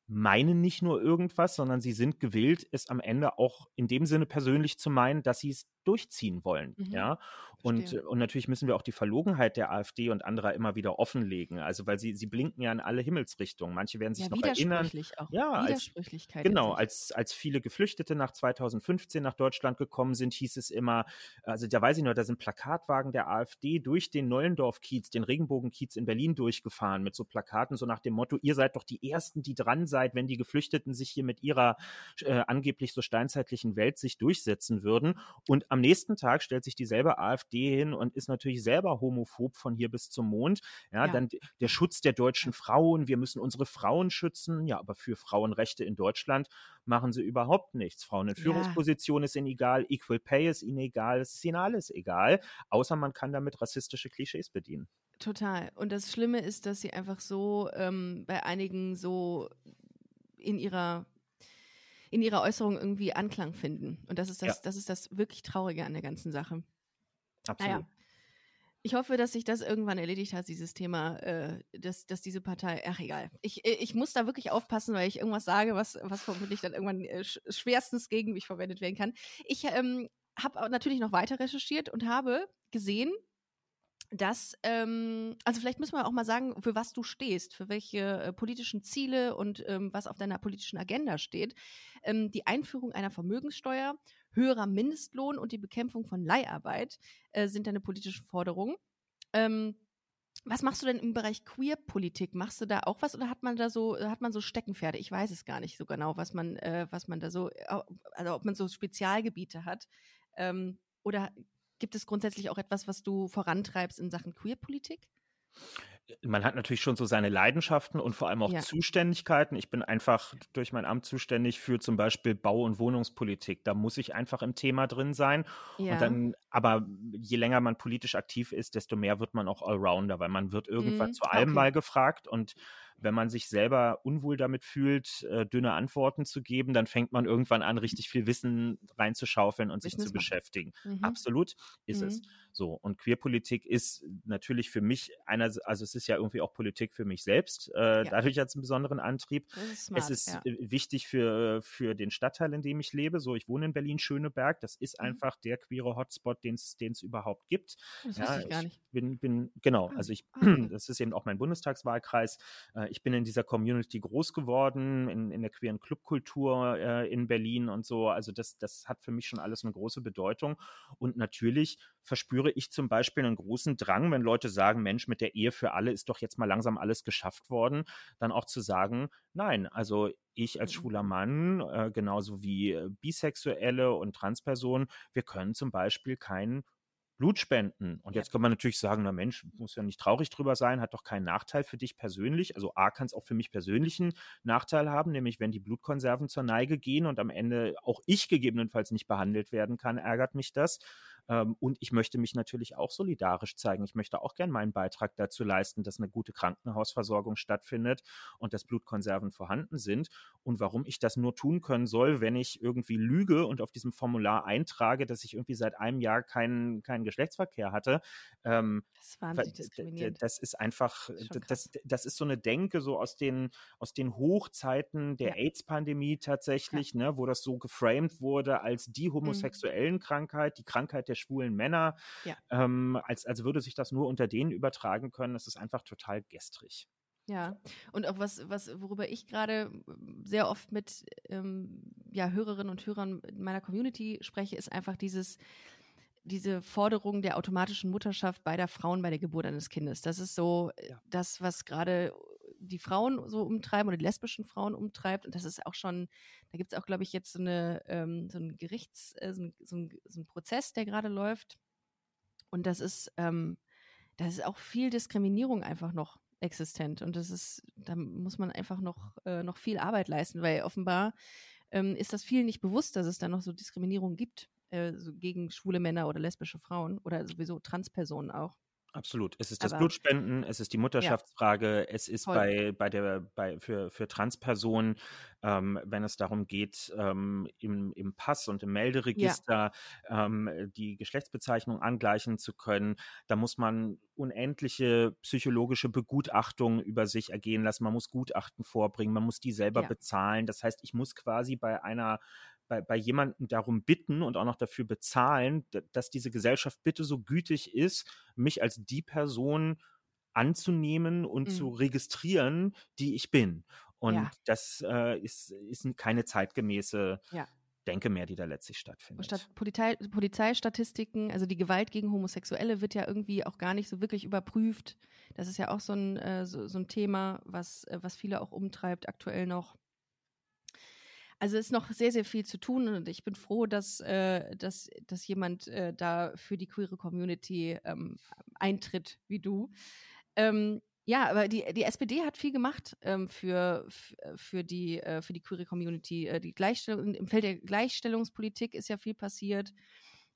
meinen nicht nur irgendwas, sondern sie sind gewillt, es am Ende auch in dem Sinne persönlich zu meinen, dass sie es durchziehen wollen. Mhm. Ja. Und, und natürlich müssen wir auch die Verlogenheit der AfD und anderer immer wieder offenlegen. Also, weil sie, sie blinken ja in alle Himmelsrichtungen. Manche werden sich ja, noch erinnern. Auch. Ja, als, genau, als, als viele Geflüchtete nach 2015 nach Deutschland gekommen sind, hieß es immer, also da weiß ich noch, da sind Plakatwagen der AfD durch den Neulendorf-Kiez, den Regenbogen-Kiez in Berlin durchgefahren mit so Plakaten, so nach dem Motto, ihr seid doch die Ersten, die dran seid, wenn die Geflüchteten sich hier mit ihrer äh, angeblich so steinzeitlichen Welt sich durchsetzen würden. Und am nächsten Tag stellt sich dieselbe AfD hin und ist natürlich selber homophob von hier bis zum Mond. Ja, ja. dann der Schutz der deutschen Frauen. Wir müssen unsere Frauen schützen. Ja, aber für Frauenrechte in Deutschland machen sie überhaupt nichts. Frauen in Führungspositionen ja. ist ihnen egal. Equal Pay ist ihnen egal. Es ist ihnen alles egal. Außer man kann damit rassistische Klischees bedienen. Total. Und das Schlimme ist, dass sie einfach so ähm, bei einigen so in ihrer in ihrer Äußerung irgendwie Anklang finden. Und das ist das, ja. das ist das wirklich Traurige an der ganzen Sache. Absolut. Naja. Ich hoffe, dass sich das irgendwann erledigt hat, dieses Thema, äh, dass, dass diese Partei, ach egal. Ich, äh, ich muss da wirklich aufpassen, weil ich irgendwas sage, was, was vermutlich dann irgendwann äh, schwerstens gegen mich verwendet werden kann. Ich ähm, habe natürlich noch weiter recherchiert und habe gesehen, dass, ähm, also vielleicht müssen wir auch mal sagen, für was du stehst, für welche äh, politischen Ziele und ähm, was auf deiner politischen Agenda steht. Ähm, die Einführung einer Vermögenssteuer, höherer Mindestlohn und die Bekämpfung von Leiharbeit äh, sind deine politischen Forderungen. Ähm, was machst du denn im Bereich Queer-Politik? Machst du da auch was oder hat man da so, hat man so Steckenpferde? Ich weiß es gar nicht so genau, was man, äh, was man da so, also ob man so Spezialgebiete hat. Ähm, oder Gibt es grundsätzlich auch etwas, was du vorantreibst in Sachen Queerpolitik? man hat natürlich schon so seine Leidenschaften und vor allem auch ja. Zuständigkeiten. Ich bin einfach durch mein Amt zuständig für zum Beispiel Bau- und Wohnungspolitik. Da muss ich einfach im Thema drin sein. Ja. Und dann, aber je länger man politisch aktiv ist, desto mehr wird man auch Allrounder, weil man wird irgendwann mhm. zu allem okay. mal gefragt und wenn man sich selber unwohl damit fühlt, äh, dünne Antworten zu geben, dann fängt man irgendwann an, richtig viel Wissen reinzuschaufeln und sich zu beschäftigen. Mhm. Absolut ist mhm. es. So. Und Queerpolitik ist natürlich für mich einer, also es ist ja irgendwie auch Politik für mich selbst. Äh, ja. Dadurch hat es einen besonderen Antrieb. Ist smart, es ist ja. wichtig für, für den Stadtteil, in dem ich lebe. So, ich wohne in Berlin-Schöneberg. Das ist mhm. einfach der queere Hotspot, den es überhaupt gibt. Das ja, ich gar nicht. Bin, bin, genau, ah, also ich, ah, das ist eben auch mein Bundestagswahlkreis. Äh, ich bin in dieser Community groß geworden, in, in der queeren Clubkultur äh, in Berlin und so. Also das, das hat für mich schon alles eine große Bedeutung. Und natürlich verspüre ich zum Beispiel einen großen Drang, wenn Leute sagen, Mensch, mit der Ehe für alle ist doch jetzt mal langsam alles geschafft worden, dann auch zu sagen, nein, also ich als mhm. schwuler Mann, äh, genauso wie äh, Bisexuelle und Transpersonen, wir können zum Beispiel keinen Blut spenden. Und jetzt kann man natürlich sagen, na Mensch, muss ja nicht traurig drüber sein, hat doch keinen Nachteil für dich persönlich. Also A kann es auch für mich persönlichen Nachteil haben, nämlich wenn die Blutkonserven zur Neige gehen und am Ende auch ich gegebenenfalls nicht behandelt werden kann, ärgert mich das. Ähm, und ich möchte mich natürlich auch solidarisch zeigen. Ich möchte auch gern meinen Beitrag dazu leisten, dass eine gute Krankenhausversorgung stattfindet und dass Blutkonserven vorhanden sind. Und warum ich das nur tun können soll, wenn ich irgendwie lüge und auf diesem Formular eintrage, dass ich irgendwie seit einem Jahr keinen, keinen Geschlechtsverkehr hatte. Ähm, das diskriminierend. Das ist einfach, das, das ist so eine Denke so aus den, aus den Hochzeiten der ja. AIDS-Pandemie tatsächlich, ja. ne, wo das so geframed wurde als die mhm. homosexuellen mhm. Krankheit, die Krankheit der schwulen Männer, ja. ähm, als, als würde sich das nur unter denen übertragen können. Das ist einfach total gestrig. Ja, und auch was, was, worüber ich gerade sehr oft mit ähm, ja, Hörerinnen und Hörern meiner Community spreche, ist einfach dieses, diese Forderung der automatischen Mutterschaft beider Frauen bei der Geburt eines Kindes. Das ist so ja. das, was gerade die Frauen so umtreiben oder die lesbischen Frauen umtreibt. Und das ist auch schon, da gibt es auch, glaube ich, jetzt so, eine, ähm, so ein Gerichts-, äh, so, ein, so, ein, so ein Prozess, der gerade läuft. Und das ist, ähm, das ist auch viel Diskriminierung einfach noch existent. Und das ist, da muss man einfach noch, äh, noch viel Arbeit leisten, weil offenbar ähm, ist das vielen nicht bewusst, dass es da noch so Diskriminierung gibt, äh, gegen schwule Männer oder lesbische Frauen oder sowieso Transpersonen auch. Absolut. Es ist das Aber, Blutspenden, es ist die Mutterschaftsfrage, ja, es ist bei, bei der, bei, für, für Transpersonen, ähm, wenn es darum geht, ähm, im, im Pass und im Melderegister ja. ähm, die Geschlechtsbezeichnung angleichen zu können, da muss man unendliche psychologische Begutachtungen über sich ergehen lassen. Man muss Gutachten vorbringen, man muss die selber ja. bezahlen. Das heißt, ich muss quasi bei einer bei, bei jemandem darum bitten und auch noch dafür bezahlen, dass diese Gesellschaft bitte so gütig ist, mich als die Person anzunehmen und mhm. zu registrieren, die ich bin. Und ja. das äh, ist, ist keine zeitgemäße ja. Denke mehr, die da letztlich stattfindet. Statt Polizei, Polizeistatistiken, also die Gewalt gegen Homosexuelle wird ja irgendwie auch gar nicht so wirklich überprüft. Das ist ja auch so ein, äh, so, so, ein Thema, was, äh, was viele auch umtreibt aktuell noch. Also ist noch sehr, sehr viel zu tun und ich bin froh, dass, äh, dass, dass jemand äh, da für die queere Community ähm, eintritt, wie du. Ähm, ja, aber die, die SPD hat viel gemacht ähm, für, für, die, äh, für die queere Community. Äh, die Gleichstellung, Im Feld der Gleichstellungspolitik ist ja viel passiert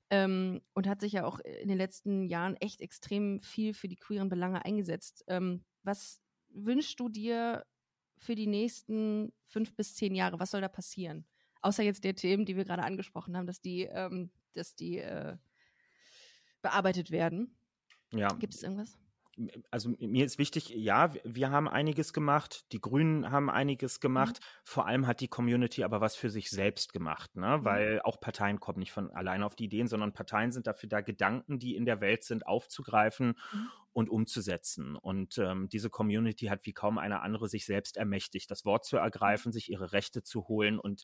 ähm, und hat sich ja auch in den letzten Jahren echt extrem viel für die queeren Belange eingesetzt. Ähm, was wünschst du dir für die nächsten fünf bis zehn Jahre? Was soll da passieren? Außer jetzt der Themen, die wir gerade angesprochen haben, dass die, ähm, dass die äh, bearbeitet werden. Ja. Gibt es irgendwas? also mir ist wichtig, ja, wir haben einiges gemacht, die Grünen haben einiges gemacht, mhm. vor allem hat die Community aber was für sich selbst gemacht, ne? Mhm. weil auch Parteien kommen nicht von alleine auf die Ideen, sondern Parteien sind dafür da, Gedanken, die in der Welt sind, aufzugreifen mhm und umzusetzen. Und ähm, diese Community hat wie kaum eine andere sich selbst ermächtigt, das Wort zu ergreifen, sich ihre Rechte zu holen und,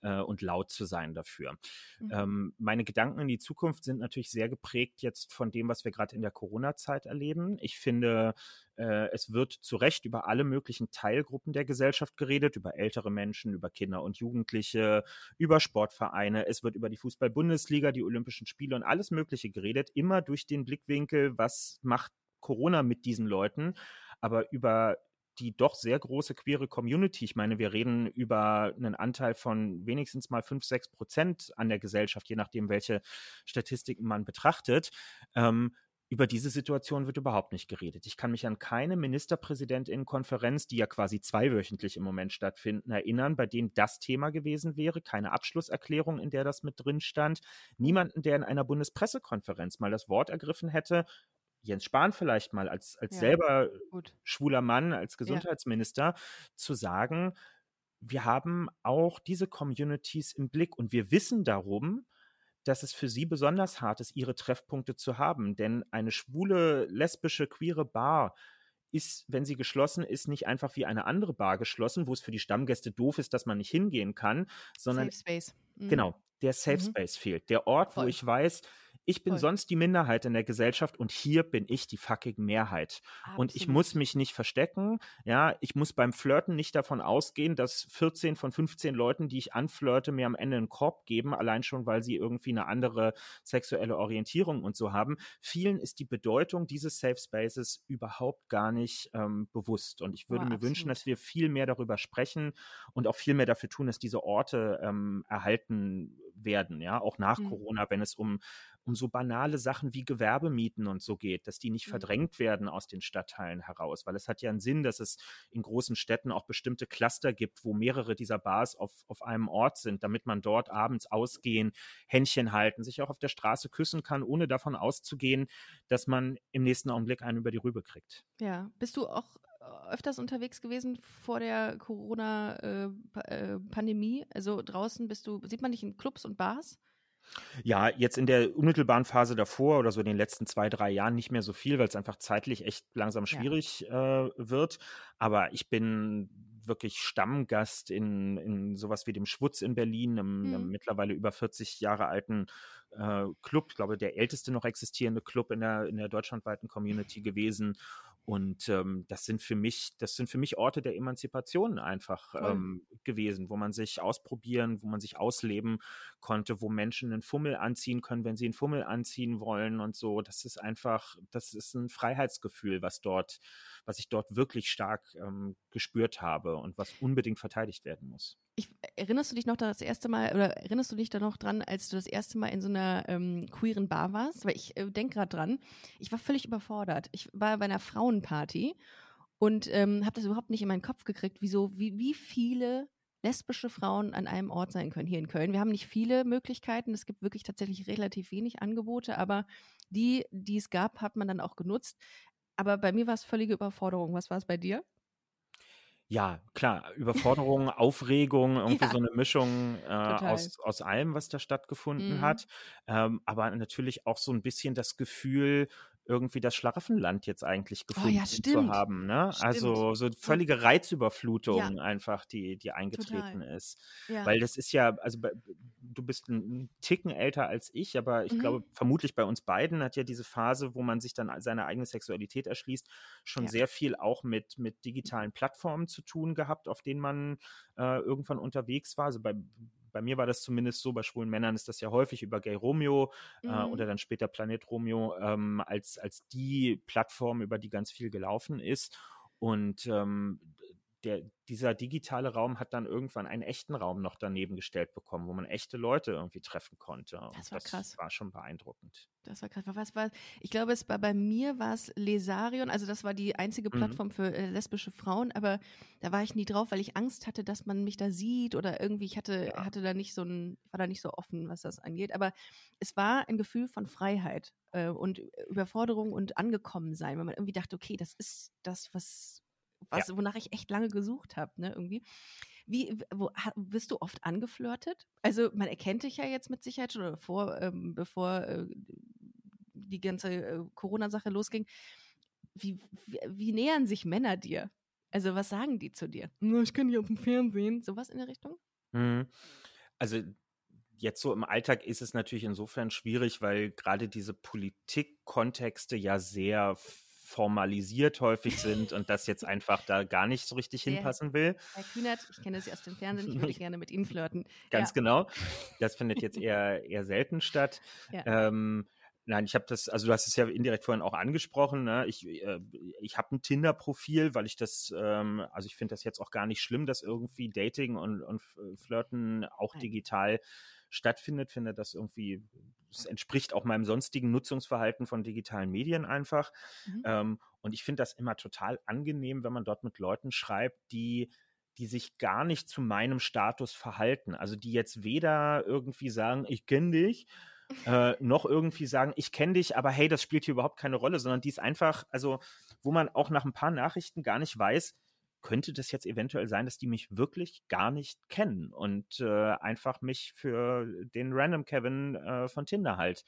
äh, und laut zu sein dafür. Mhm. Ähm, meine Gedanken in die Zukunft sind natürlich sehr geprägt jetzt von dem, was wir gerade in der Corona-Zeit erleben. Ich finde, äh, es wird zu Recht über alle möglichen Teilgruppen der Gesellschaft geredet, über ältere Menschen, über Kinder und Jugendliche, über Sportvereine. Es wird über die Fußball-Bundesliga, die Olympischen Spiele und alles Mögliche geredet, immer durch den Blickwinkel, was macht Corona mit diesen Leuten, aber über die doch sehr große queere Community. Ich meine, wir reden über einen Anteil von wenigstens mal 5, 6 Prozent an der Gesellschaft, je nachdem, welche Statistiken man betrachtet. Ähm, über diese Situation wird überhaupt nicht geredet. Ich kann mich an keine Ministerpräsidentinnenkonferenz, die ja quasi zweiwöchentlich im Moment stattfinden, erinnern, bei denen das Thema gewesen wäre. Keine Abschlusserklärung, in der das mit drin stand. Niemanden, der in einer Bundespressekonferenz mal das Wort ergriffen hätte Jens Spahn vielleicht mal als, als ja, selber gut. schwuler Mann, als Gesundheitsminister, ja. zu sagen, wir haben auch diese Communities im Blick und wir wissen darum, dass es für sie besonders hart ist, ihre Treffpunkte zu haben. Denn eine schwule, lesbische, queere Bar ist, wenn sie geschlossen ist, nicht einfach wie eine andere Bar geschlossen, wo es für die Stammgäste doof ist, dass man nicht hingehen kann, sondern Safe Space. Mhm. genau, der Safe mhm. Space fehlt. Der Ort, Voll. wo ich weiß, ich bin Voll. sonst die Minderheit in der Gesellschaft und hier bin ich die fucking Mehrheit. Absolut. Und ich muss mich nicht verstecken. Ja, ich muss beim Flirten nicht davon ausgehen, dass 14 von 15 Leuten, die ich anflirte, mir am Ende einen Korb geben, allein schon, weil sie irgendwie eine andere sexuelle Orientierung und so haben. Vielen ist die Bedeutung dieses Safe Spaces überhaupt gar nicht ähm, bewusst. Und ich würde oh, mir wünschen, dass wir viel mehr darüber sprechen und auch viel mehr dafür tun, dass diese Orte ähm, erhalten werden, ja, auch nach mhm. Corona, wenn es um um so banale Sachen wie Gewerbemieten und so geht, dass die nicht mhm. verdrängt werden aus den Stadtteilen heraus, weil es hat ja einen Sinn, dass es in großen Städten auch bestimmte Cluster gibt, wo mehrere dieser Bars auf, auf einem Ort sind, damit man dort abends ausgehen, Händchen halten, sich auch auf der Straße küssen kann, ohne davon auszugehen, dass man im nächsten Augenblick einen über die Rübe kriegt. Ja, bist du auch äh, öfters unterwegs gewesen vor der Corona-Pandemie? Äh, äh, also draußen bist du, sieht man dich in Clubs und Bars? Ja, jetzt in der unmittelbaren Phase davor oder so in den letzten zwei, drei Jahren nicht mehr so viel, weil es einfach zeitlich echt langsam schwierig ja. äh, wird. Aber ich bin wirklich Stammgast in, in sowas wie dem Schwutz in Berlin, einem, mhm. einem mittlerweile über 40 Jahre alten äh, Club, ich glaube, der älteste noch existierende Club in der, in der deutschlandweiten Community gewesen. Und ähm, das sind für mich, das sind für mich Orte der Emanzipation einfach ähm, gewesen, wo man sich ausprobieren, wo man sich ausleben konnte, wo Menschen einen Fummel anziehen können, wenn sie einen Fummel anziehen wollen und so. Das ist einfach, das ist ein Freiheitsgefühl, was dort, was ich dort wirklich stark ähm, gespürt habe und was unbedingt verteidigt werden muss. Ich, erinnerst du dich noch das erste Mal oder erinnerst du dich da noch dran, als du das erste Mal in so einer ähm, queeren Bar warst? Weil ich äh, denke gerade dran, ich war völlig überfordert. Ich war bei einer Frauenparty und ähm, habe das überhaupt nicht in meinen Kopf gekriegt, wieso, wie, wie viele lesbische Frauen an einem Ort sein können hier in Köln. Wir haben nicht viele Möglichkeiten, es gibt wirklich tatsächlich relativ wenig Angebote, aber die, die es gab, hat man dann auch genutzt. Aber bei mir war es völlige Überforderung. Was war es bei dir? Ja, klar, Überforderung, Aufregung, irgendwie ja, so eine Mischung äh, aus, aus allem, was da stattgefunden mhm. hat. Ähm, aber natürlich auch so ein bisschen das Gefühl, irgendwie das Schlaraffenland jetzt eigentlich gefunden oh, ja, zu haben. Ne? Also so völlige Reizüberflutung ja. einfach, die, die eingetreten Total. ist. Ja. Weil das ist ja, also du bist ein Ticken älter als ich, aber ich mhm. glaube, vermutlich bei uns beiden hat ja diese Phase, wo man sich dann seine eigene Sexualität erschließt, schon sehr viel auch mit, mit digitalen Plattformen zu tun gehabt, auf denen man äh, irgendwann unterwegs war. Also bei bei mir war das zumindest so, bei schwulen Männern ist das ja häufig über Gay Romeo äh, mhm. äh, oder dann später Planet Romeo ähm, als, als die Plattform, über die ganz viel gelaufen ist. Und ähm, der, dieser digitale Raum hat dann irgendwann einen echten Raum noch daneben gestellt bekommen, wo man echte Leute irgendwie treffen konnte. Das war das krass. war schon beeindruckend. Das war krass. Was war, ich glaube, es war bei mir war es Lesarion, also das war die einzige mhm. Plattform mhm. für äh, lesbische Frauen, aber da war ich nie drauf, weil ich Angst hatte, dass man mich da sieht oder irgendwie, ich hatte, ja. hatte da nicht so ein, war da nicht so offen, was das angeht. Aber es war ein Gefühl von Freiheit äh, und Überforderung und angekommen sein, weil man irgendwie dachte, okay, das ist das, was, was ja. wonach ich echt lange gesucht habe, ne, irgendwie. Wie, wo, bist du oft angeflirtet? Also man erkennt dich ja jetzt mit Sicherheit schon, oder vor, ähm, bevor äh, die ganze äh, Corona-Sache losging. Wie, wie, wie, nähern sich Männer dir? Also was sagen die zu dir? Ich kenne dich auf dem Fernsehen. Sowas in der Richtung? Mhm. Also jetzt so im Alltag ist es natürlich insofern schwierig, weil gerade diese Politikkontexte ja sehr formalisiert häufig sind und das jetzt einfach da gar nicht so richtig hinpassen will. Herr Kühnert, ich kenne Sie aus dem Fernsehen, ich würde gerne mit Ihnen flirten. Ganz ja. genau. Das findet jetzt eher, eher selten statt. Ja. Ähm, Nein, ich habe das, also du hast es ja indirekt vorhin auch angesprochen. Ne? Ich, äh, ich habe ein Tinder-Profil, weil ich das, ähm, also ich finde das jetzt auch gar nicht schlimm, dass irgendwie Dating und, und Flirten auch digital stattfindet. Finde das irgendwie, es entspricht auch meinem sonstigen Nutzungsverhalten von digitalen Medien einfach. Mhm. Ähm, und ich finde das immer total angenehm, wenn man dort mit Leuten schreibt, die die sich gar nicht zu meinem Status verhalten. Also die jetzt weder irgendwie sagen, ich kenne dich, äh, noch irgendwie sagen, ich kenne dich, aber hey, das spielt hier überhaupt keine Rolle, sondern die ist einfach, also wo man auch nach ein paar Nachrichten gar nicht weiß, könnte das jetzt eventuell sein, dass die mich wirklich gar nicht kennen und äh, einfach mich für den Random Kevin äh, von Tinder halt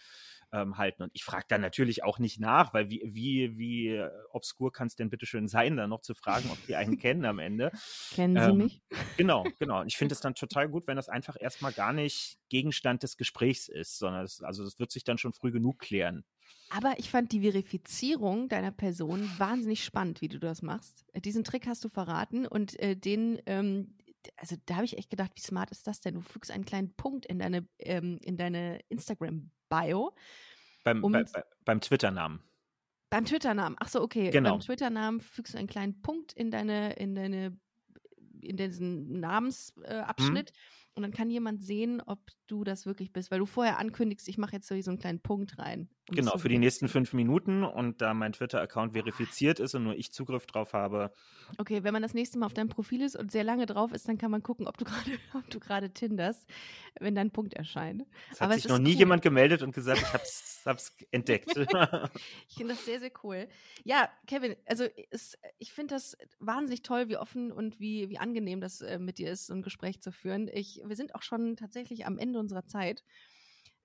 ähm, halten. Und ich frage da natürlich auch nicht nach, weil wie, wie, wie obskur kann es denn bitte schön sein, da noch zu fragen, ob die einen kennen am Ende. Kennen Sie ähm, mich? Genau, genau. Und ich finde es dann total gut, wenn das einfach erstmal gar nicht Gegenstand des Gesprächs ist, sondern es, also das wird sich dann schon früh genug klären. Aber ich fand die Verifizierung deiner Person wahnsinnig spannend, wie du das machst. Diesen Trick hast du verraten und äh, den, ähm, also da habe ich echt gedacht, wie smart ist das denn? Du fügst einen kleinen Punkt in deine, ähm, in deine Instagram-Bio. Beim, um, bei, bei, beim Twitter-Namen. Beim Twitter-Namen. Ach so, okay. Genau. Beim Twitter-Namen fügst du einen kleinen Punkt in deine, in deine, in diesen Namensabschnitt. Äh, mhm und dann kann jemand sehen, ob du das wirklich bist, weil du vorher ankündigst, ich mache jetzt so einen kleinen Punkt rein. Genau, für die nächsten fünf Minuten und da mein Twitter-Account verifiziert ist und nur ich Zugriff drauf habe. Okay, wenn man das nächste Mal auf deinem Profil ist und sehr lange drauf ist, dann kann man gucken, ob du gerade, ob du gerade tinderst, wenn dein Punkt erscheint. Es hat Aber sich noch nie cool. jemand gemeldet und gesagt, ich hab's, hab's entdeckt. ich finde das sehr, sehr cool. Ja, Kevin, also es, ich finde das wahnsinnig toll, wie offen und wie, wie angenehm das äh, mit dir ist, so ein Gespräch zu führen. Ich wir sind auch schon tatsächlich am Ende unserer Zeit.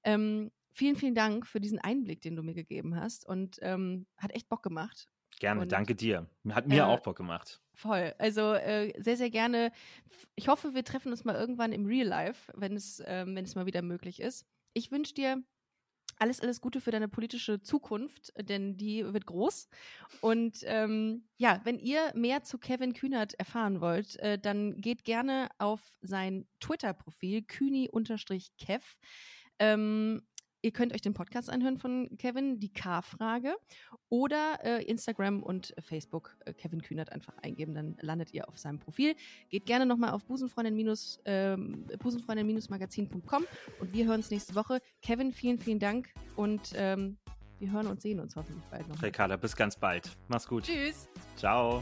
Ähm, vielen, vielen Dank für diesen Einblick, den du mir gegeben hast und ähm, hat echt Bock gemacht. Gerne, und, danke dir. Hat mir äh, auch Bock gemacht. Voll. Also äh, sehr, sehr gerne. Ich hoffe, wir treffen uns mal irgendwann im Real Life, wenn es, ähm, wenn es mal wieder möglich ist. Ich wünsche dir alles, alles Gute für deine politische Zukunft, denn die wird groß. Und ähm, ja, wenn ihr mehr zu Kevin Kühnert erfahren wollt, äh, dann geht gerne auf sein Twitter-Profil, kühni-kev. Ähm, Ihr könnt euch den Podcast anhören von Kevin, die K-Frage, oder äh, Instagram und Facebook äh, Kevin Kühnert einfach eingeben, dann landet ihr auf seinem Profil. Geht gerne nochmal auf busenfreundin-magazin.com ähm, und wir hören uns nächste Woche. Kevin, vielen, vielen Dank und ähm, wir hören und sehen uns hoffentlich bald noch. Ricarda, bis ganz bald. Mach's gut. Tschüss. Ciao.